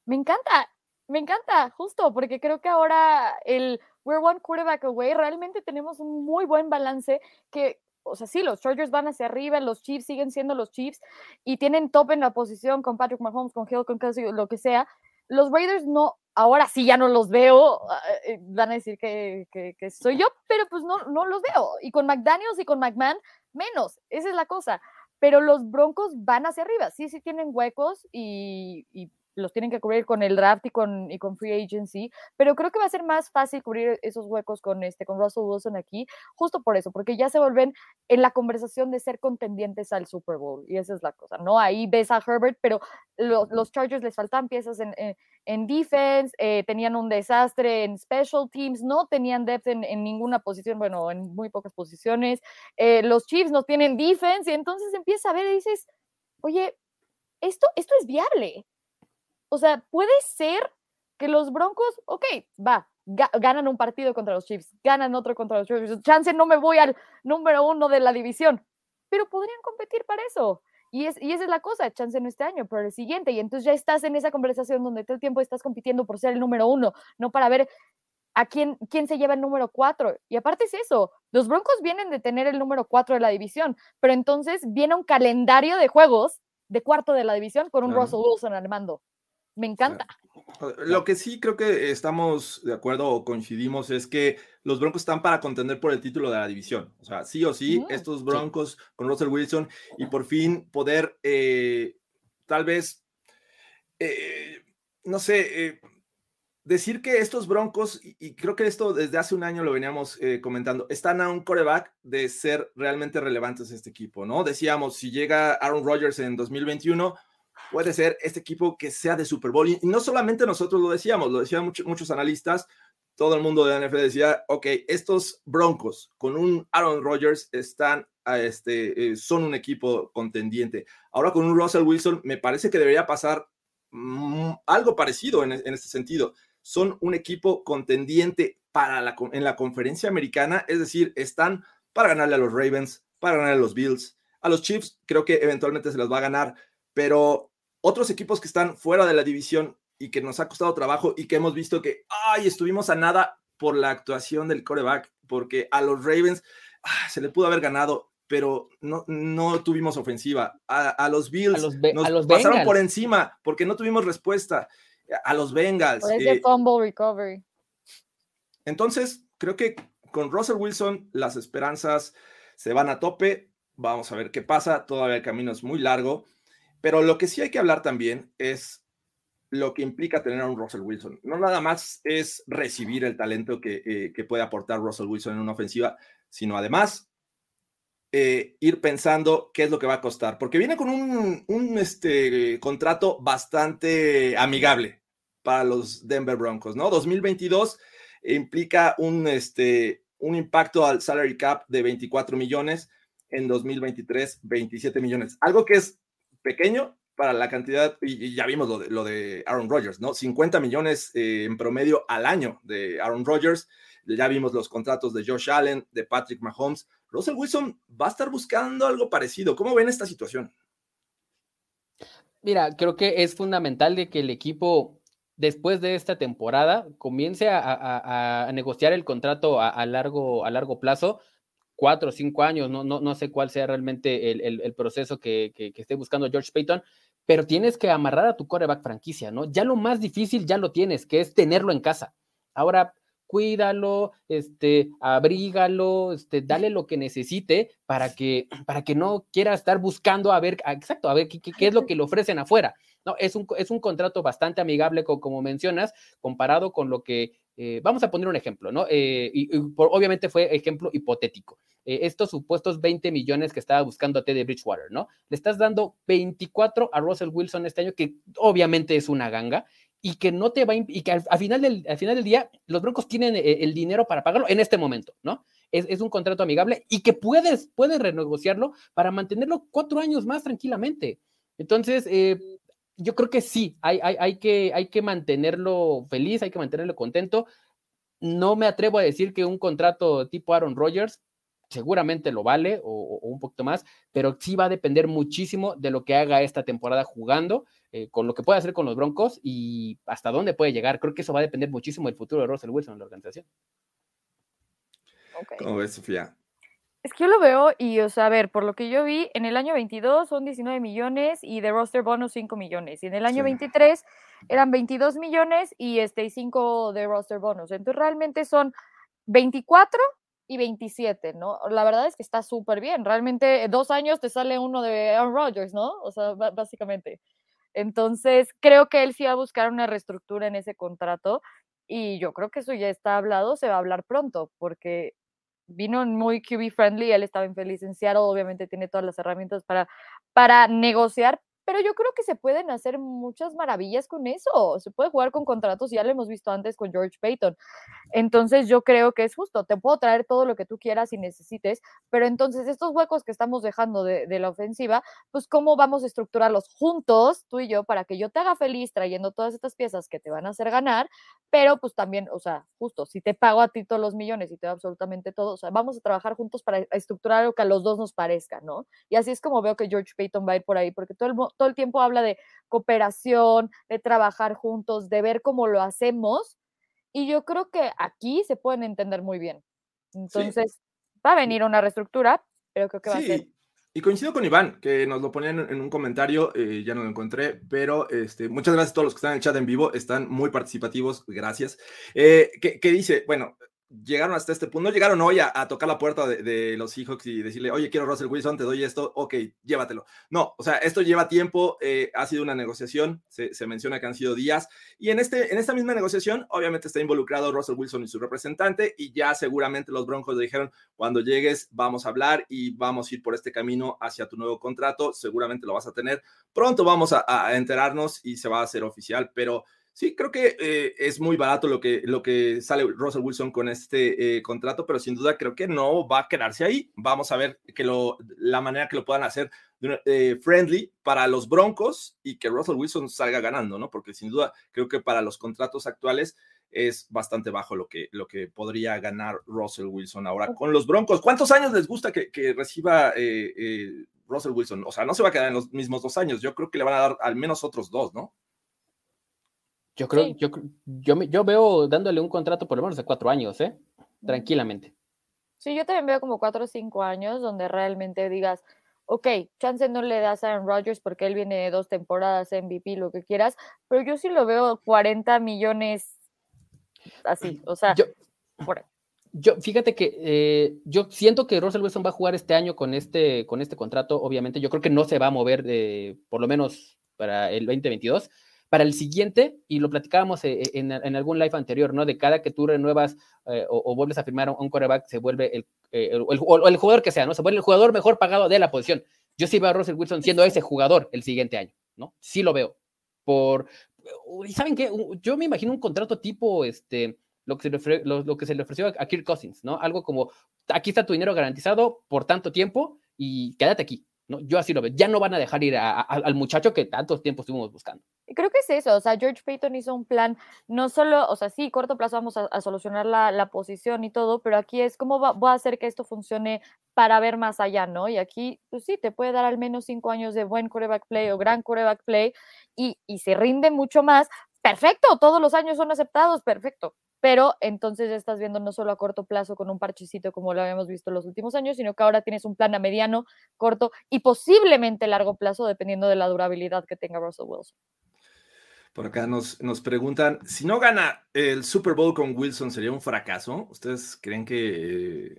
Me encanta. Me encanta, justo, porque creo que ahora el We're One Quarterback Away realmente tenemos un muy buen balance que, o sea, sí, los Chargers van hacia arriba, los Chiefs siguen siendo los Chiefs y tienen top en la posición con Patrick Mahomes, con Hill, con Kelsey, lo que sea. Los Raiders no, ahora sí ya no los veo, ah, eh, van a decir que, que, soy yo, pero pues no, no los veo. Y con McDaniels y con McMahon, menos, esa es la cosa. Pero los Broncos van hacia arriba, sí, sí tienen huecos y, y los tienen que cubrir con el draft y con, y con free agency, pero creo que va a ser más fácil cubrir esos huecos con, este, con Russell Wilson aquí, justo por eso, porque ya se vuelven en la conversación de ser contendientes al Super Bowl, y esa es la cosa, ¿no? Ahí ves a Herbert, pero los Chargers les faltan piezas en, en, defense, eh, tenían un desastre en special teams, no tenían depth en, ninguna posición, bueno, en muy pocas posiciones, eh, los Chiefs no tienen defense, y entonces empieza a ver y dices, oye, esto, esto es viable, o sea, puede ser que los Broncos, ok, va, ganan un partido contra los Chiefs, ganan otro contra los Chiefs. Chance no me voy al número uno de la división, pero podrían competir para eso. Y, es, y esa es la cosa, chance no este año, pero el siguiente. Y entonces ya estás en esa conversación donde todo el tiempo estás compitiendo por ser el número uno, no para ver a quién, quién se lleva el número cuatro. Y aparte es eso, los Broncos vienen de tener el número cuatro de la división, pero entonces viene un calendario de juegos de cuarto de la división con un Russell Wilson al mando. Me encanta. Lo que sí creo que estamos de acuerdo o coincidimos es que los Broncos están para contender por el título de la división. O sea, sí o sí, mm, estos Broncos con Russell Wilson y por fin poder eh, tal vez, eh, no sé, eh, decir que estos Broncos, y, creo que esto desde hace un año lo veníamos comentando, están a un coreback de ser realmente relevantes este equipo, ¿no? Decíamos, si llega Aaron Rodgers en 2021 puede ser este equipo que sea de Super Bowl. Y no solamente nosotros lo decíamos, lo decían muchos analistas, todo el mundo de la NFL decía, ok, estos Broncos con un Aaron Rodgers están, este, eh, son un equipo contendiente. Ahora con un Russell Wilson me parece que debería pasar mm, algo parecido en, este sentido. Son un equipo contendiente para la, en la conferencia americana, es decir, están para ganarle a los Ravens, para ganarle a los Bills. A los Chiefs creo que eventualmente se los va a ganar, pero otros equipos que están fuera de la división y que nos ha costado trabajo y que hemos visto que, ay, estuvimos a nada por la actuación del coreback, porque a los Ravens ah, se le pudo haber ganado, pero no, no tuvimos ofensiva. A, los Bills nos pasaron por encima porque no tuvimos respuesta. A los Bengals. Eh, fumble recovery. Entonces, creo que con Russell Wilson las esperanzas se van a tope. Vamos a ver qué pasa. Todavía el camino es muy largo. Pero lo que sí hay que hablar también es lo que implica tener a un Russell Wilson. No nada más es recibir el talento que, eh, puede aportar Russell Wilson en una ofensiva, sino además eh, ir pensando qué es lo que va a costar, porque viene con un, este, contrato bastante amigable para los Denver Broncos, ¿no? 2022 implica un, este, un impacto al salary cap de 24 millones, en 2023 27 millones, algo que es pequeño para la cantidad, y, ya vimos lo de, lo de, Aaron Rodgers, ¿no? 50 millones eh, en promedio al año de Aaron Rodgers. Ya vimos los contratos de Josh Allen, de Patrick Mahomes. Russell Wilson va a estar buscando algo parecido. ¿Cómo ven esta situación? Mira, creo que es fundamental de que el equipo, después de esta temporada, comience a, negociar el contrato a, largo, a largo plazo cuatro o cinco años, no, no, no sé cuál sea realmente el, proceso que, esté buscando George Payton, pero tienes que amarrar a tu coreback franquicia, ¿no? Ya lo más difícil ya lo tienes, que es tenerlo en casa. Ahora, cuídalo, este, abrígalo, este, dale lo que necesite para que, para que no quiera estar buscando a ver, exacto, a ver qué, qué es lo que le ofrecen afuera. No, es un, es un contrato bastante amigable, como, mencionas, comparado con lo que, eh, vamos a poner un ejemplo, ¿no? Eh, y, obviamente fue ejemplo hipotético. Eh, estos supuestos 20 millones que estaba buscando a Teddy Bridgewater, ¿no? Le estás dando 24 a Russell Wilson este año, que obviamente es una ganga, y que no te va y que al, final del, al final del día los Broncos tienen el dinero para pagarlo en este momento, ¿no? Es, es, un contrato amigable y que puedes, puedes renegociarlo para mantenerlo cuatro años más tranquilamente. Entonces, eh, yo creo que sí, hay, hay, hay, que, hay que mantenerlo feliz, hay que mantenerlo contento. No me atrevo a decir que un contrato tipo Aaron Rodgers seguramente lo vale o, un poquito más, pero sí va a depender muchísimo de lo que haga esta temporada jugando, eh, con lo que puede hacer con los Broncos y hasta dónde puede llegar. Creo que eso va a depender muchísimo del futuro de Russell Wilson en la organización. ¿Cómo ves, Sofía? Es que yo lo veo y, o sea, a ver, por lo que yo vi, en el año 22 son 19 millones y de roster bonus 5 millones. Y en el año 23 eran 22 millones y este 5 de roster bonus. Entonces realmente son 24 y 27, ¿no? La verdad es que está súper bien. Realmente dos años te sale uno de Aaron Rodgers, ¿no? O sea, básicamente. Entonces, creo que él sí va a buscar una reestructura en ese contrato y yo creo que eso ya está hablado, se va a hablar pronto, porque vino muy QB friendly, él estaba infeliz en Seattle, obviamente tiene todas las herramientas para, para negociar, pero yo creo que se pueden hacer muchas maravillas con eso. Se puede jugar con contratos, ya lo hemos visto antes con George Payton. Entonces yo creo que es justo, te puedo traer todo lo que tú quieras y necesites, pero entonces estos huecos que estamos dejando de, la ofensiva, pues cómo vamos a estructurarlos juntos, tú y yo, para que yo te haga feliz trayendo todas estas piezas que te van a hacer ganar, pero pues también, o sea, justo, si te pago a ti todos los millones y te doy absolutamente todo, o sea, vamos a trabajar juntos para estructurar algo que a los dos nos parezca, ¿no? Y así es como veo que George Payton va a ir por ahí, porque todo el, todo el tiempo habla de cooperación, de trabajar juntos, de ver cómo lo hacemos. Y yo creo que aquí se pueden entender muy bien. Entonces, va a venir una reestructura, pero creo que va a ser. Y coincido con Iván, que nos lo ponían en un comentario, eh, ya no lo encontré, pero este, muchas gracias a todos los que están en el chat en vivo, están muy participativos, gracias. Eh, que, que, dice, bueno, llegaron hasta este punto, no llegaron hoy a, tocar la puerta de, los Seahawks y decirle, oye, quiero Russell Wilson, te doy esto, ok, llévatelo. No, o sea, esto lleva tiempo, eh, ha sido una negociación, se, menciona que han sido días, y en, este, en esta misma negociación, obviamente está involucrado Russell Wilson y su representante, y ya seguramente los Broncos le dijeron, cuando llegues vamos a hablar y vamos a ir por este camino hacia tu nuevo contrato, seguramente lo vas a tener, pronto vamos a, a enterarnos y se va a hacer oficial, pero Sí, creo que eh, es muy barato lo que, lo que sale Russell Wilson con este eh, contrato, pero sin duda creo que no va a quedarse ahí. Vamos a ver que lo, la manera que lo puedan hacer eh, friendly para los Broncos y que Russell Wilson salga ganando, ¿no? Porque sin duda creo que para los contratos actuales es bastante bajo lo que, lo que podría ganar Russell Wilson ahora con los Broncos. ¿Cuántos años les gusta que, que reciba Russell Wilson? O sea, no se va a quedar en los mismos dos años. Yo creo que le van a dar al menos otros dos, ¿no? Yo creo, yo, yo, yo veo dándole un contrato por lo menos de cuatro años, ¿eh? Tranquilamente. Sí, yo también veo como cuatro o cinco años donde realmente digas, ok, chance no le das a Aaron Rodgers porque él viene de dos temporadas MVP, lo que quieras, pero yo sí lo veo 40 millones así, o sea, yo, yo fíjate que eh, yo siento que Russell Wilson va a jugar este año con este, con este contrato, obviamente, yo creo que no se va a mover de, por lo menos para el 2022, para el siguiente, y lo platicábamos eh, eh, en, algún live anterior, ¿no? De cada que tú renuevas eh, o, vuelves a firmar un coreback, se vuelve el, el, el, jugador que sea, ¿no? Se vuelve el jugador mejor pagado de la posición. Yo sí veo a Russell Wilson siendo ese jugador el siguiente año, ¿no? Sí lo veo. Por, y saben qué, yo me imagino un contrato tipo, este, lo que se le, lo, que se le ofreció a Kirk Cousins, ¿no? Algo como, aquí está tu dinero garantizado por tanto tiempo y quédate aquí, ¿no? Yo así lo veo. Ya no van a dejar ir al muchacho que tantos tiempos estuvimos buscando. Creo que es eso, o sea, George Payton hizo un plan, no solo, o sea, sí, corto plazo vamos a, solucionar la, posición y todo, pero aquí es cómo va, voy a hacer que esto funcione para ver más allá, ¿no? Y aquí, pues sí, te puede dar al menos cinco años de buen quarterback play o gran quarterback play y, y se rinde mucho más. Perfecto, todos los años son aceptados, perfecto pero entonces ya estás viendo no solo a corto plazo con un parchecito como lo habíamos visto los últimos años, sino que ahora tienes un plan a mediano, corto y posiblemente largo plazo, dependiendo de la durabilidad que tenga Russell Wilson. Por acá nos, nos preguntan, si no gana el Super Bowl con Wilson, ¿sería un fracaso? ¿Ustedes creen que,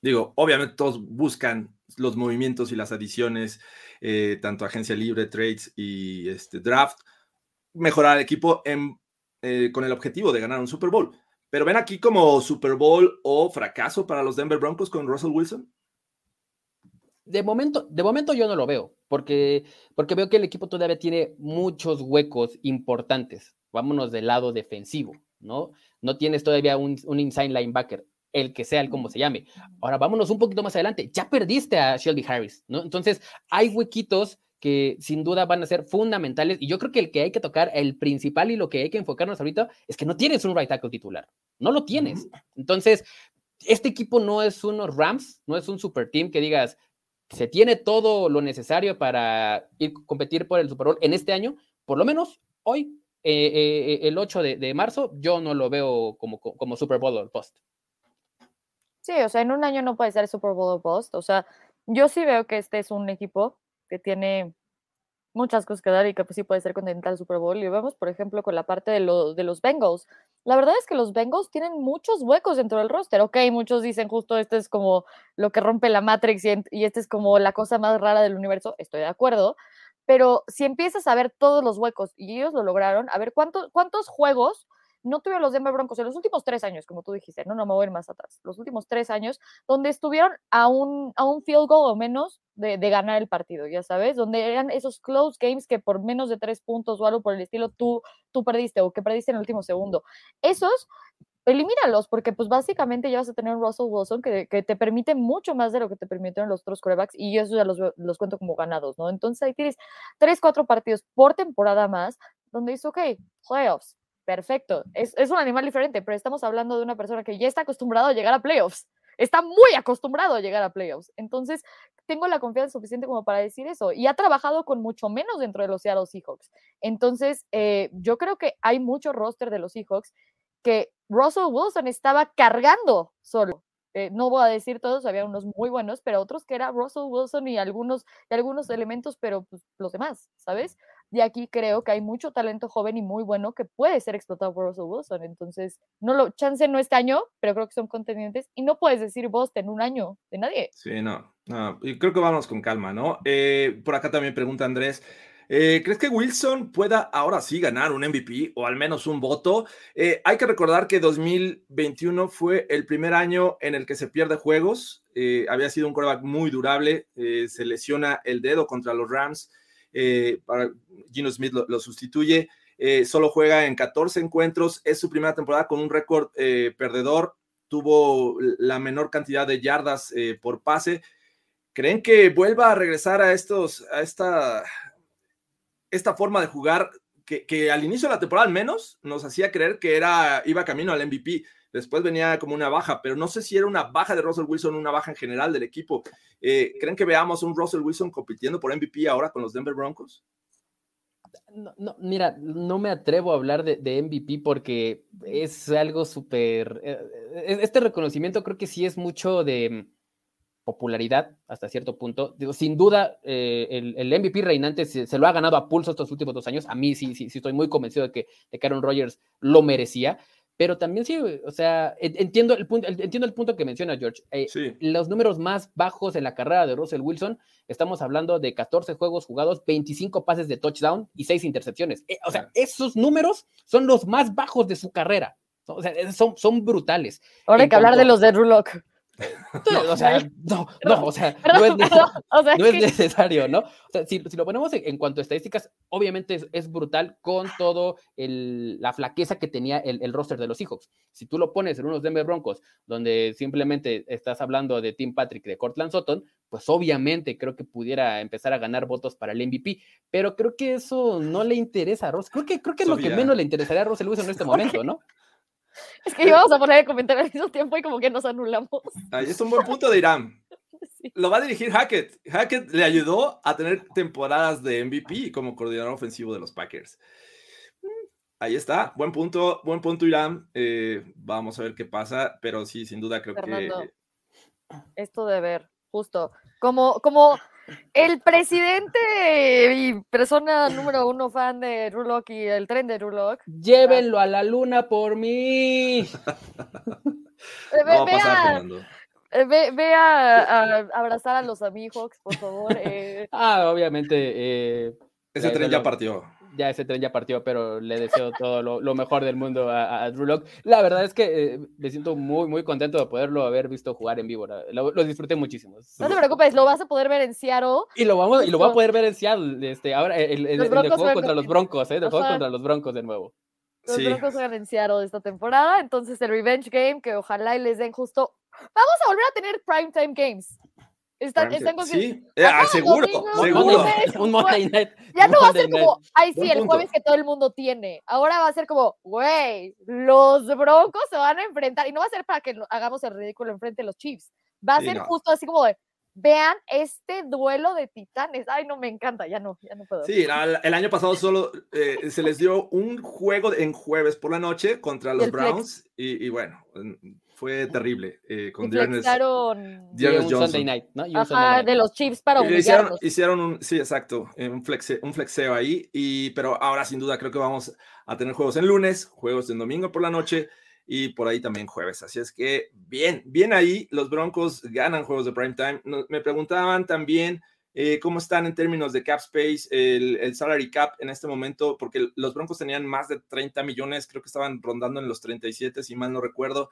digo, obviamente todos buscan los movimientos y las adiciones, eh, tanto agencia libre, trades y este draft, mejorar el equipo en, eh, con el objetivo de ganar un Super Bowl. Pero ven aquí como Super Bowl o fracaso para los Denver Broncos con Russell Wilson. De momento, de momento yo no lo veo, porque, porque veo que el equipo todavía tiene muchos huecos importantes. Vámonos del lado defensivo, ¿no? No tienes todavía un, un inside linebacker, el que sea, el como se llame. Ahora vámonos un poquito más adelante. Ya perdiste a Shelby Harris, ¿no? Entonces hay huequitos que sin duda van a ser fundamentales. Y yo creo que el que hay que tocar, el principal y lo que hay que enfocarnos ahorita, es que no tienes un right tackle titular. No lo tienes. Entonces, este equipo no es unos Rams, no es un super team que digas, se tiene todo lo necesario para ir competir por el Super Bowl en este año, por lo menos hoy, eh, eh, el 8 de, marzo, yo no lo veo como, como Super Bowl post. Sí, o sea, en un año no puede ser Super Bowl post. O sea, yo sí veo que este es un equipo que tiene muchas cosas que dar y que pues, sí puede ser continental al Super Bowl. Y vemos, por ejemplo, con la parte de, lo, de los Bengals. La verdad es que los Bengals tienen muchos huecos dentro del roster. Ok, muchos dicen justo este es como lo que rompe la Matrix y, y este es como la cosa más rara del universo. Estoy de acuerdo. Pero si empiezas a ver todos los huecos y ellos lo lograron, a ver cuántos, cuántos juegos no tuvieron los Denver Broncos en los últimos tres años, como tú dijiste, no, no me voy a ir más atrás, los últimos tres años, donde estuvieron a un, a un field goal o menos de, de, ganar el partido, ya sabes, donde eran esos close games que por menos de tres puntos o algo por el estilo tú, tú perdiste o que perdiste en el último segundo. Esos, elimínalos, porque pues básicamente ya vas a tener un Russell Wilson que, que, te permite mucho más de lo que te permitieron los otros corebacks y yo eso ya los, los cuento como ganados, ¿no? Entonces ahí tienes tres, cuatro partidos por temporada más, donde dices, ok, playoffs, perfecto. Es, es, un animal diferente, pero estamos hablando de una persona que ya está acostumbrado a llegar a playoffs. Está muy acostumbrado a llegar a playoffs. Entonces, tengo la confianza suficiente como para decir eso. Y ha trabajado con mucho menos dentro de los Seattle Seahawks. Entonces, eh, yo creo que hay mucho roster de los Seahawks que Russell Wilson estaba cargando solo. Eh, no voy a decir todos, había unos muy buenos, pero otros que era Russell Wilson y algunos, y algunos elementos, pero pues, los demás, ¿sabes? Y aquí creo que hay mucho talento joven y muy bueno que puede ser explotado por Russell Wilson. Entonces, no lo, chance no este año, pero creo que son contendientes. Y no puedes decir Boston un año de nadie. Sí, no, no. Y creo que vamos con calma, ¿no? Eh, por acá también pregunta Andrés. Eh, ¿Crees que Wilson pueda ahora sí ganar un MVP o al menos un voto? Eh, hay que recordar que 2021 fue el primer año en el que se pierde juegos. Había sido un quarterback muy durable. Se lesiona el dedo contra los Rams. Eh, para Gino Smith lo, sustituye. solo juega en 14 encuentros. Es su primera temporada con un récord perdedor. Tuvo la menor cantidad de yardas por pase. ¿Creen que vuelva a regresar a estos, a esta, esta forma de jugar que, que, al inicio de la temporada al menos nos hacía creer que era, iba camino al MVP. Después venía como una baja, pero no sé si era una baja de Russell Wilson una baja en general del equipo. Eh, ¿Creen que veamos un Russell Wilson compitiendo por MVP ahora con los Denver Broncos? No, no, mira, no me atrevo a hablar de, MVP porque es algo súper... Eh, este reconocimiento creo que sí es mucho de popularidad hasta cierto punto. Sin duda, eh, el, MVP reinante se, se, lo ha ganado a pulso estos últimos dos años. A mí sí, sí, sí estoy muy convencido de que, de que Aaron Rodgers lo merecía. Pero también sí, o sea, entiendo el punto, entiendo el punto que menciona George. Eh, sí. Los números más bajos en la carrera de Russell Wilson, estamos hablando de 14 juegos jugados, 25 pases de touchdown y 6 intercepciones. Eh, o sea, esos números son los más bajos de su carrera. O sea, son, son brutales. Ahora hay que hablar de los de Rulock. No, o sea, no, no, o sea, no es, necesario, no es necesario, ¿no? O sea, si, si, lo ponemos en, en, cuanto a estadísticas, obviamente es, es brutal con todo el, la flaqueza que tenía el, el, roster de los Seahawks. Si tú lo pones en unos Denver Broncos, donde simplemente estás hablando de Tim Patrick, de Cortland Sutton, pues obviamente creo que pudiera empezar a ganar votos para el MVP, pero creo que eso no le interesa a Ross. Creo que, creo que es lo que menos le interesaría a Russell Wilson en este momento, ¿no? Es que íbamos a poner el comentario al mismo tiempo y como que nos anulamos. Ahí es un buen punto de Irán. Sí. Lo va a dirigir Hackett. Hackett le ayudó a tener temporadas de MVP como coordinador ofensivo de los Packers. Ahí está, buen punto, buen punto Irán. Eh, vamos a ver qué pasa, pero sí, sin duda creo Fernando, que... Esto de ver, justo, como, como El presidente y persona número uno fan de Rulock y el tren de Rulock. Llévenlo a la luna por mí. Eh, Ve, No va a ve pasar, a, eh, ve- ve a- a abrazar a los amigos, por favor. eh. Ah, obviamente, eh, Ese tren ya partió. Ya ese tren ya partió, pero le deseo todo lo, lo mejor del mundo a, a Drew Lock. La verdad es que eh, me siento muy, muy contento de poderlo haber visto jugar en vivo. Lo, lo disfruté muchísimo. No te preocupes, lo vas a poder ver en Seattle. Y lo vamos, y lo voy a poder ver en Seattle, este, ahora el, juego contra con- los Broncos, ¿eh? El juego Ajá. contra los Broncos de nuevo. Los Sí. Broncos juegan en Seattle esta temporada, entonces el Revenge Game, que ojalá y les den justo. Vamos a volver a tener primetime games. Están, están Sí, eh, ah, seguro, seguro. Lunes, un Monday night. Ya no va a ser como, ay, sí, el jueves que todo el mundo tiene. Ahora va a ser como, güey, los Broncos se van a enfrentar. Y no va a ser para que hagamos el ridículo enfrente de los Chiefs. Va a Sí, ser no. justo así como de, vean este duelo de titanes. Ay, no, me encanta, ya no, ya no puedo. Sí, la- el año pasado solo eh, se les dio un juego en jueves por la noche contra los. Browns y, y bueno, fue terrible eh, con Dearness. Dearness un Johnson. Sunday night, ¿no? Sunday ajá, night. de los Chiefs para hicieron, hicieron un, sí, exacto, eh, un, flexe- un flexeo ahí, y, pero ahora sin duda creo que vamos a tener juegos en lunes, juegos en domingo por la noche y por ahí también jueves. Así es que bien, bien ahí, los Broncos ganan juegos de prime time. Me preguntaban también eh, cómo están en términos de cap space, el, el salary cap en este momento, porque los Broncos tenían más de 30 millones, creo que estaban rondando en los 37, si mal no recuerdo.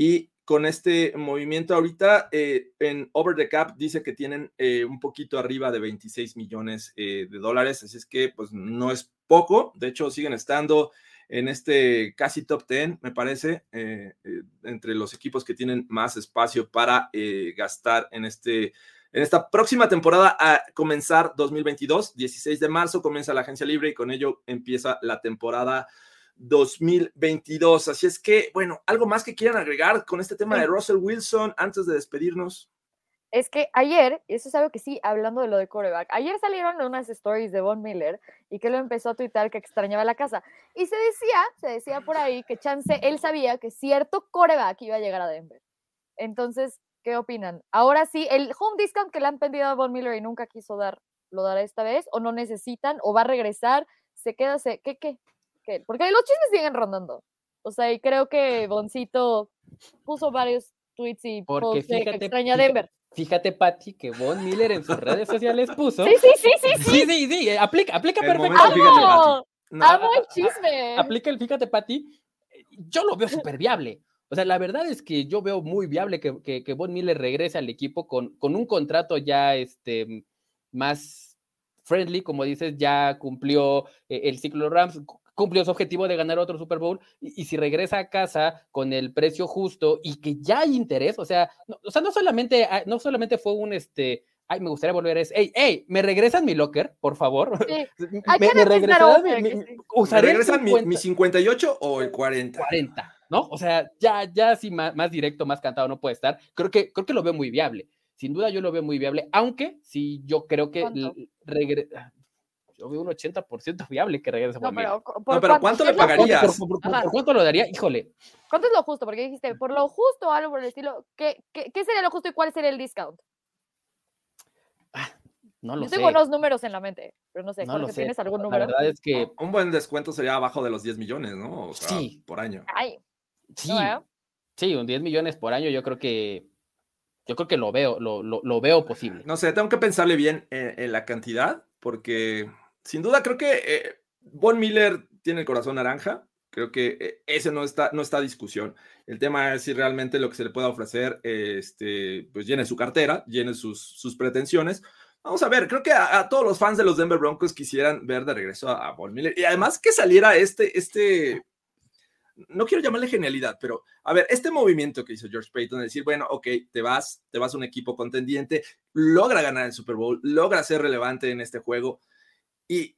Y con este movimiento ahorita eh, en Over the Cap dice que tienen eh, un poquito arriba de 26 millones eh, de dólares, así es que pues no es poco, de hecho siguen estando en este casi top 10, me parece, eh, entre los equipos que tienen más espacio para gastar en este en esta próxima temporada a comenzar 2022, 16 de marzo comienza la agencia libre y con ello empieza la temporada 2022. Así es que, bueno, algo más que quieran agregar con este tema de Russell Wilson antes de despedirnos. Es que ayer, y eso es algo que sí, hablando de lo de coreback, ayer salieron unas stories de Von Miller y que lo empezó a tuitar que extrañaba la casa. Y se decía, se decía por ahí que Chance, él sabía que cierto coreback iba a llegar a Denver. Entonces, ¿qué opinan? Ahora sí, el home discount que le han pedido a Von Miller y nunca quiso dar, ¿lo dará esta vez? ¿O no necesitan? ¿O va a regresar? ¿Se queda? Se... ¿Qué, qué? Porque los chismes siguen rondando. O sea, y creo que Boncito puso varios tweets y Porque de que fíjate, extraña a fíjate- Denver. Fíjate, Patty, que Von Miller en sus redes sociales puso. Sí, sí, sí, sí, sí. Sí, sí, sí, eh, aplica, aplica El momento, perfectamente. fíjate, ¡Amo! No, ¡Amo el chisme! aplica el fíjate, Pati. Yo lo veo súper viable. O sea, la verdad es que yo veo muy viable que, que, que Von Miller regrese al equipo con, con un contrato ya este, más friendly, como dices, ya cumplió eh, el ciclo Rams, cumplió su objetivo de ganar otro Super Bowl, y, y si regresa a casa con el precio justo y que ya hay interés, o sea, no, o sea, no solamente, ah, no solamente fue un este. Ay, me gustaría volver a ese. Ey, ey, ¿me regresan mi locker, por favor? Sí. ¿Me, regresarás mi- mi- sí. ¿Me regresan mi, 50? mi 58 o el 40? 40, ¿no? O sea, ya, ya sí, más, más directo, más cantado no puede estar. Creo que, creo que lo veo muy viable. Sin duda yo lo veo muy viable, aunque sí, yo creo que regre- yo veo un 80% viable que regrese No, pero, por No, pero ¿cuánto le pagarías? ¿Por, por- por- Ajá. por cuánto lo daría? Híjole, ¿Cuánto es lo justo? Porque dijiste, por lo justo o algo por el estilo. ¿Qué, qué, qué sería lo justo y cuál sería el discount? no lo Yo sé. tengo unos números en la mente, pero no sé. No lo sé. ¿Tienes algún La número? verdad es que Un buen descuento sería abajo de los 10 millones, ¿no? O sea, Sí. por año. Ay, sí, no, ¿eh? sí, un 10 millones por año, yo creo que yo creo que lo veo, lo, lo, lo veo posible. No sé, tengo que pensarle bien en, en la cantidad, porque sin duda creo que eh, Von Miller tiene el corazón naranja. Creo que eh, ese no está, no está discusión. El tema es si realmente lo que se le pueda ofrecer, este, pues llene su cartera, llene sus, sus pretensiones. Vamos a ver, creo que a, a todos los fans de los Denver Broncos quisieran ver de regreso a, a Von Miller. Y además que saliera este, este, no quiero llamarle genialidad, pero a ver, este movimiento que hizo George Payton, de decir, bueno, ok, te vas, te vas a un equipo contendiente, logra ganar el Super Bowl, logra ser relevante en este juego y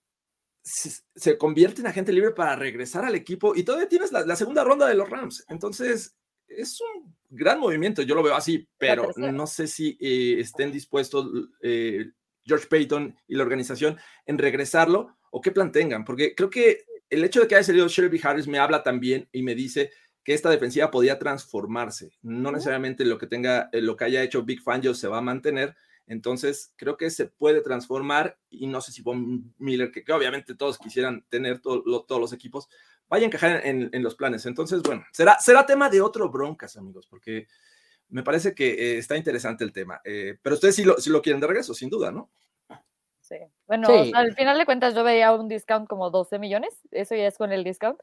se, se convierte en agente libre para regresar al equipo y todavía tienes la, la segunda ronda de los Rams. Entonces, es un gran movimiento, yo lo veo así, pero no sé si eh, estén dispuestos eh, George Payton y la organización en regresarlo o qué plan tengan, porque creo que el hecho de que haya salido Shelby Harris me habla también y me dice que esta defensiva podía transformarse, no necesariamente lo que tenga, eh, lo que haya hecho Big Fangio se va a mantener, Entonces, creo que se puede transformar y no sé si Von Miller, que, obviamente todos quisieran tener todos los equipos, vaya a encajar en, los planes. Entonces, bueno, será, será tema de otro broncas, amigos, porque me parece que eh, está interesante el tema. Eh, pero ustedes sí lo, lo quieren de regreso, sin duda, ¿no? Sí. Bueno, al final de cuentas yo veía un discount como 12 millones, eso ya es con el discount.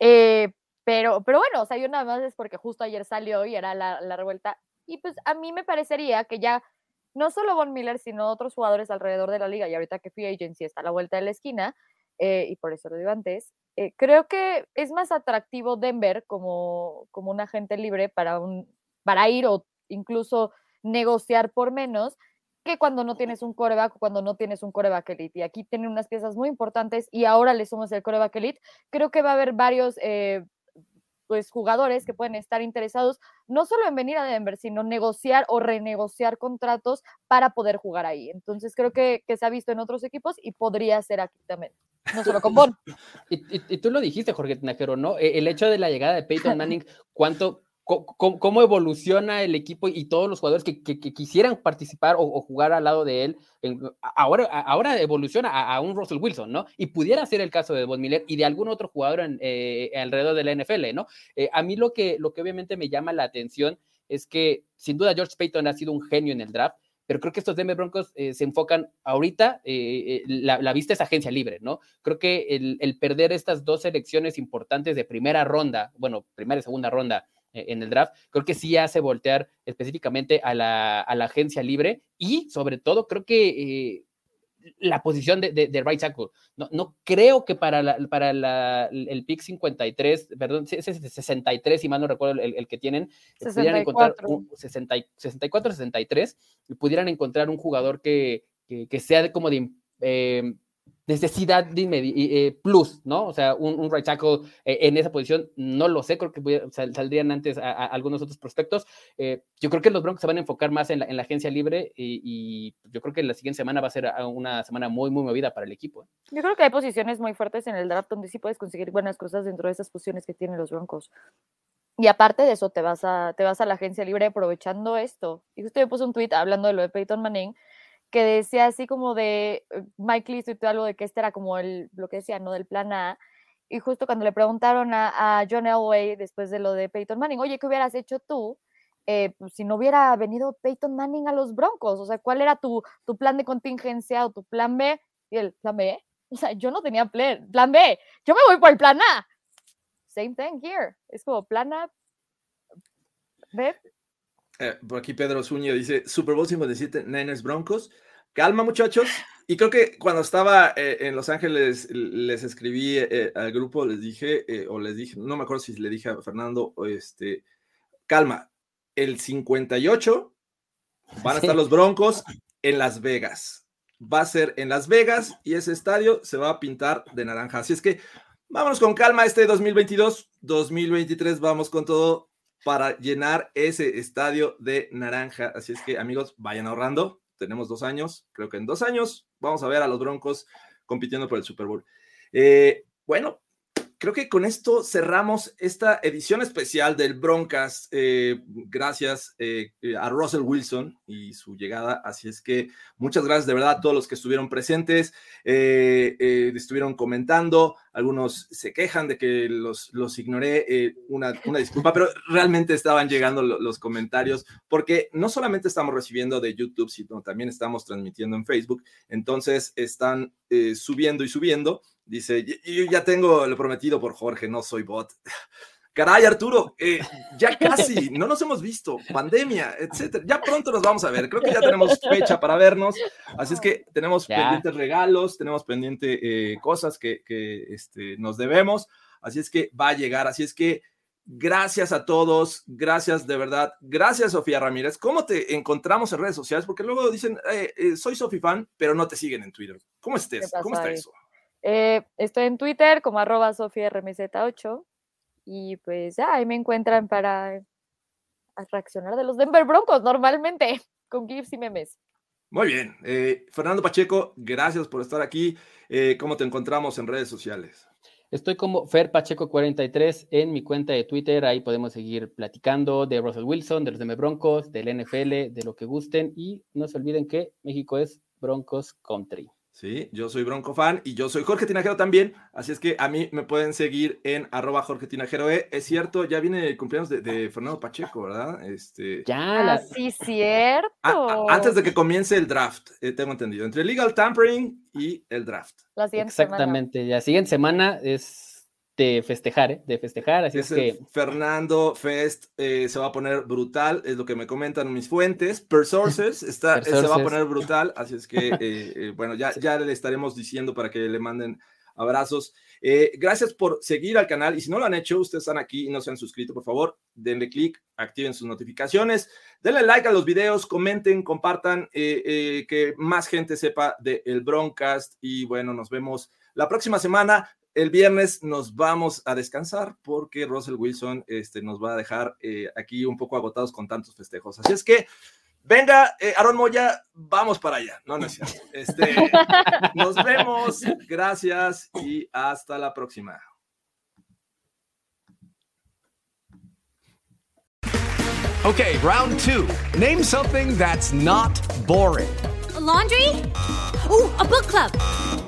Eh, pero, pero bueno, o sea, yo nada más es porque justo ayer salió y era la, la revuelta. Y pues a mí me parecería que ya no solo Von Miller, sino otros jugadores alrededor de la liga, y ahorita que Free Agency está a la vuelta de la esquina, eh, y por eso lo digo antes, eh, creo que es más atractivo Denver como, como un agente libre para, un, para ir o incluso negociar por menos que cuando no tienes un coreback o cuando no tienes un coreback elite. Y aquí tienen unas piezas muy importantes y ahora le sumas el coreback elite. Creo que va a haber varios eh, pues, jugadores que pueden estar interesados no solo en venir a Denver, sino negociar o renegociar contratos para poder jugar ahí. Entonces creo que, se ha visto en otros equipos y podría ser aquí también. No solo con Bon. Y, tú lo dijiste, Jorge Tinajero, ¿no? E, el hecho de la llegada de Peyton Manning, ¿cuánto, cómo, evoluciona el equipo y todos los jugadores que, quisieran participar o, jugar al lado de él. ahora, ahora evoluciona a, un Russell Wilson, ¿no? Y pudiera ser el caso de Von Miller y de algún otro jugador eh, alrededor de la NFL, ¿no? Eh, a mí lo que, lo que obviamente me llama la atención es que sin duda George Payton ha sido un genio en el draft, pero creo que estos Denver Broncos eh, se enfocan ahorita, la, vista es agencia libre, ¿no? Creo que el, el perder estas dos elecciones importantes de primera ronda, bueno, primera y segunda ronda, en el draft, creo que sí hace voltear específicamente a la, agencia libre y sobre todo creo que eh, la posición de, de, right tackle. No, no, creo que para, para el pick 53, perdón, 63, si mal no recuerdo el, que tienen, 64. pudieran encontrar un 64, 63, y pudieran encontrar un jugador que, que, sea como de... Eh, necesidad de eh, plus, ¿no? O sea, un, right tackle eh, en esa posición, no lo sé, creo que saldrían antes a, algunos otros prospectos. Eh, yo creo que los Broncos se van a enfocar más en la, agencia libre y, yo creo que la siguiente semana va a ser una semana muy, muy movida para el equipo. Yo creo que hay posiciones muy fuertes en el draft donde sí puedes conseguir buenas cosas dentro de esas posiciones que tienen los Broncos. Y aparte de eso, te vas a, te vas a la agencia libre aprovechando esto. Y justo yo puse un tweet hablando de lo de Peyton Manning, que decía así como de eh, Mike Lee tuiteó algo de que este era como el, lo que decía, ¿no? Del plan A. Y justo cuando le preguntaron a, John Elway después de lo de Peyton Manning, oye, ¿qué hubieras hecho tú eh, pues, si no hubiera venido Peyton Manning a los Broncos? O sea, ¿cuál era tu, tu plan de contingencia o tu plan B? Y el plan B, o sea, yo no tenía plan, plan B, yo me voy por el plan A. Same thing here. Es como plan A, B, eh, por aquí Pedro Zúñiga dice Super Bowl 57 Niners Broncos. Calma, muchachos. Y creo que cuando estaba eh, en Los Ángeles les escribí eh, al grupo, les dije, o les dije, no me acuerdo si le dije a Fernando, este, calma, el 58 van a estar los Broncos en Las Vegas. Va a ser en Las Vegas y ese estadio se va a pintar de naranja. Así es que vámonos con calma este 2022, 2023, vamos con todo para llenar ese estadio de naranja. Así es que amigos, vayan ahorrando. Tenemos dos años, creo que en dos años vamos a ver a los Broncos compitiendo por el Super Bowl. Eh, bueno, creo que con esto cerramos esta edición especial del Broncas. Eh, gracias eh, a Russell Wilson y su llegada. Así es que muchas gracias de verdad a todos los que estuvieron presentes, eh, estuvieron comentando. Algunos se quejan de que los, los ignoré. Una, una, disculpa, pero realmente estaban llegando los comentarios porque no solamente estamos recibiendo de YouTube, sino también estamos transmitiendo en Facebook. Entonces están subiendo y subiendo. Dice, yo ya tengo lo prometido por Jorge, no soy bot. Caray, Arturo, eh, ya casi, no nos hemos visto, pandemia, etcétera. Ya pronto nos vamos a ver. Creo que ya tenemos fecha para vernos. Así es que tenemos pendientes regalos, tenemos pendientes eh, cosas que, este, nos debemos. Así es que va a llegar. Así es que gracias a todos, gracias de verdad. Gracias, Sofía Ramírez. ¿Cómo te encontramos en redes sociales? Porque luego dicen, eh, soy Sofi fan, pero no te siguen en Twitter. ¿Cómo estés? ¿Cómo está eso? Eh, estoy en Twitter como arroba sofiarmz8 y pues ya ahí me encuentran para reaccionar de los Denver Broncos normalmente con GIFs y memes. Muy bien. Eh, Fernando Pacheco, gracias por estar aquí. Eh, ¿Cómo te encontramos en redes sociales? Estoy como Fer Pacheco43 en mi cuenta de Twitter. Ahí podemos seguir platicando de Russell Wilson, de los DM Broncos, del NFL, de lo que gusten. Y no se olviden que México es Broncos Country. Sí, yo soy Bronco fan y yo soy Jorge Tinajero también, así es que a mí me pueden seguir en arroba Jorge Tinajero. E. Es cierto, ya viene el cumpleaños de, Fernando Pacheco, ¿verdad? Este... Ya, ah, sí, cierto. antes de que comience el draft, eh, tengo entendido, entre legal tampering y el draft. La Exactamente, la siguiente semana es de festejar, ¿eh? de festejar. Así es, que. Fernando Fest eh, se va a poner brutal, es lo que me comentan mis fuentes. Per Sources está, se va a poner brutal, así es que, eh, bueno, ya, ya le estaremos diciendo para que le manden abrazos. gracias por seguir al canal y si no lo han hecho, ustedes están aquí y no se han suscrito, por favor, denle click, activen sus notificaciones, denle like a los videos, comenten, compartan, que más gente sepa del el Broncast y bueno, nos vemos la próxima semana el viernes nos vamos a descansar porque Russell Wilson este, nos va a dejar eh, aquí un poco agotados con tantos festejos. Así es que, venga, eh, Aaron Moya, vamos para allá. No, no es cierto. Este, nos vemos, gracias y hasta la próxima. Okay, round two. Name something that's not boring. laundry? Ooh, a book club.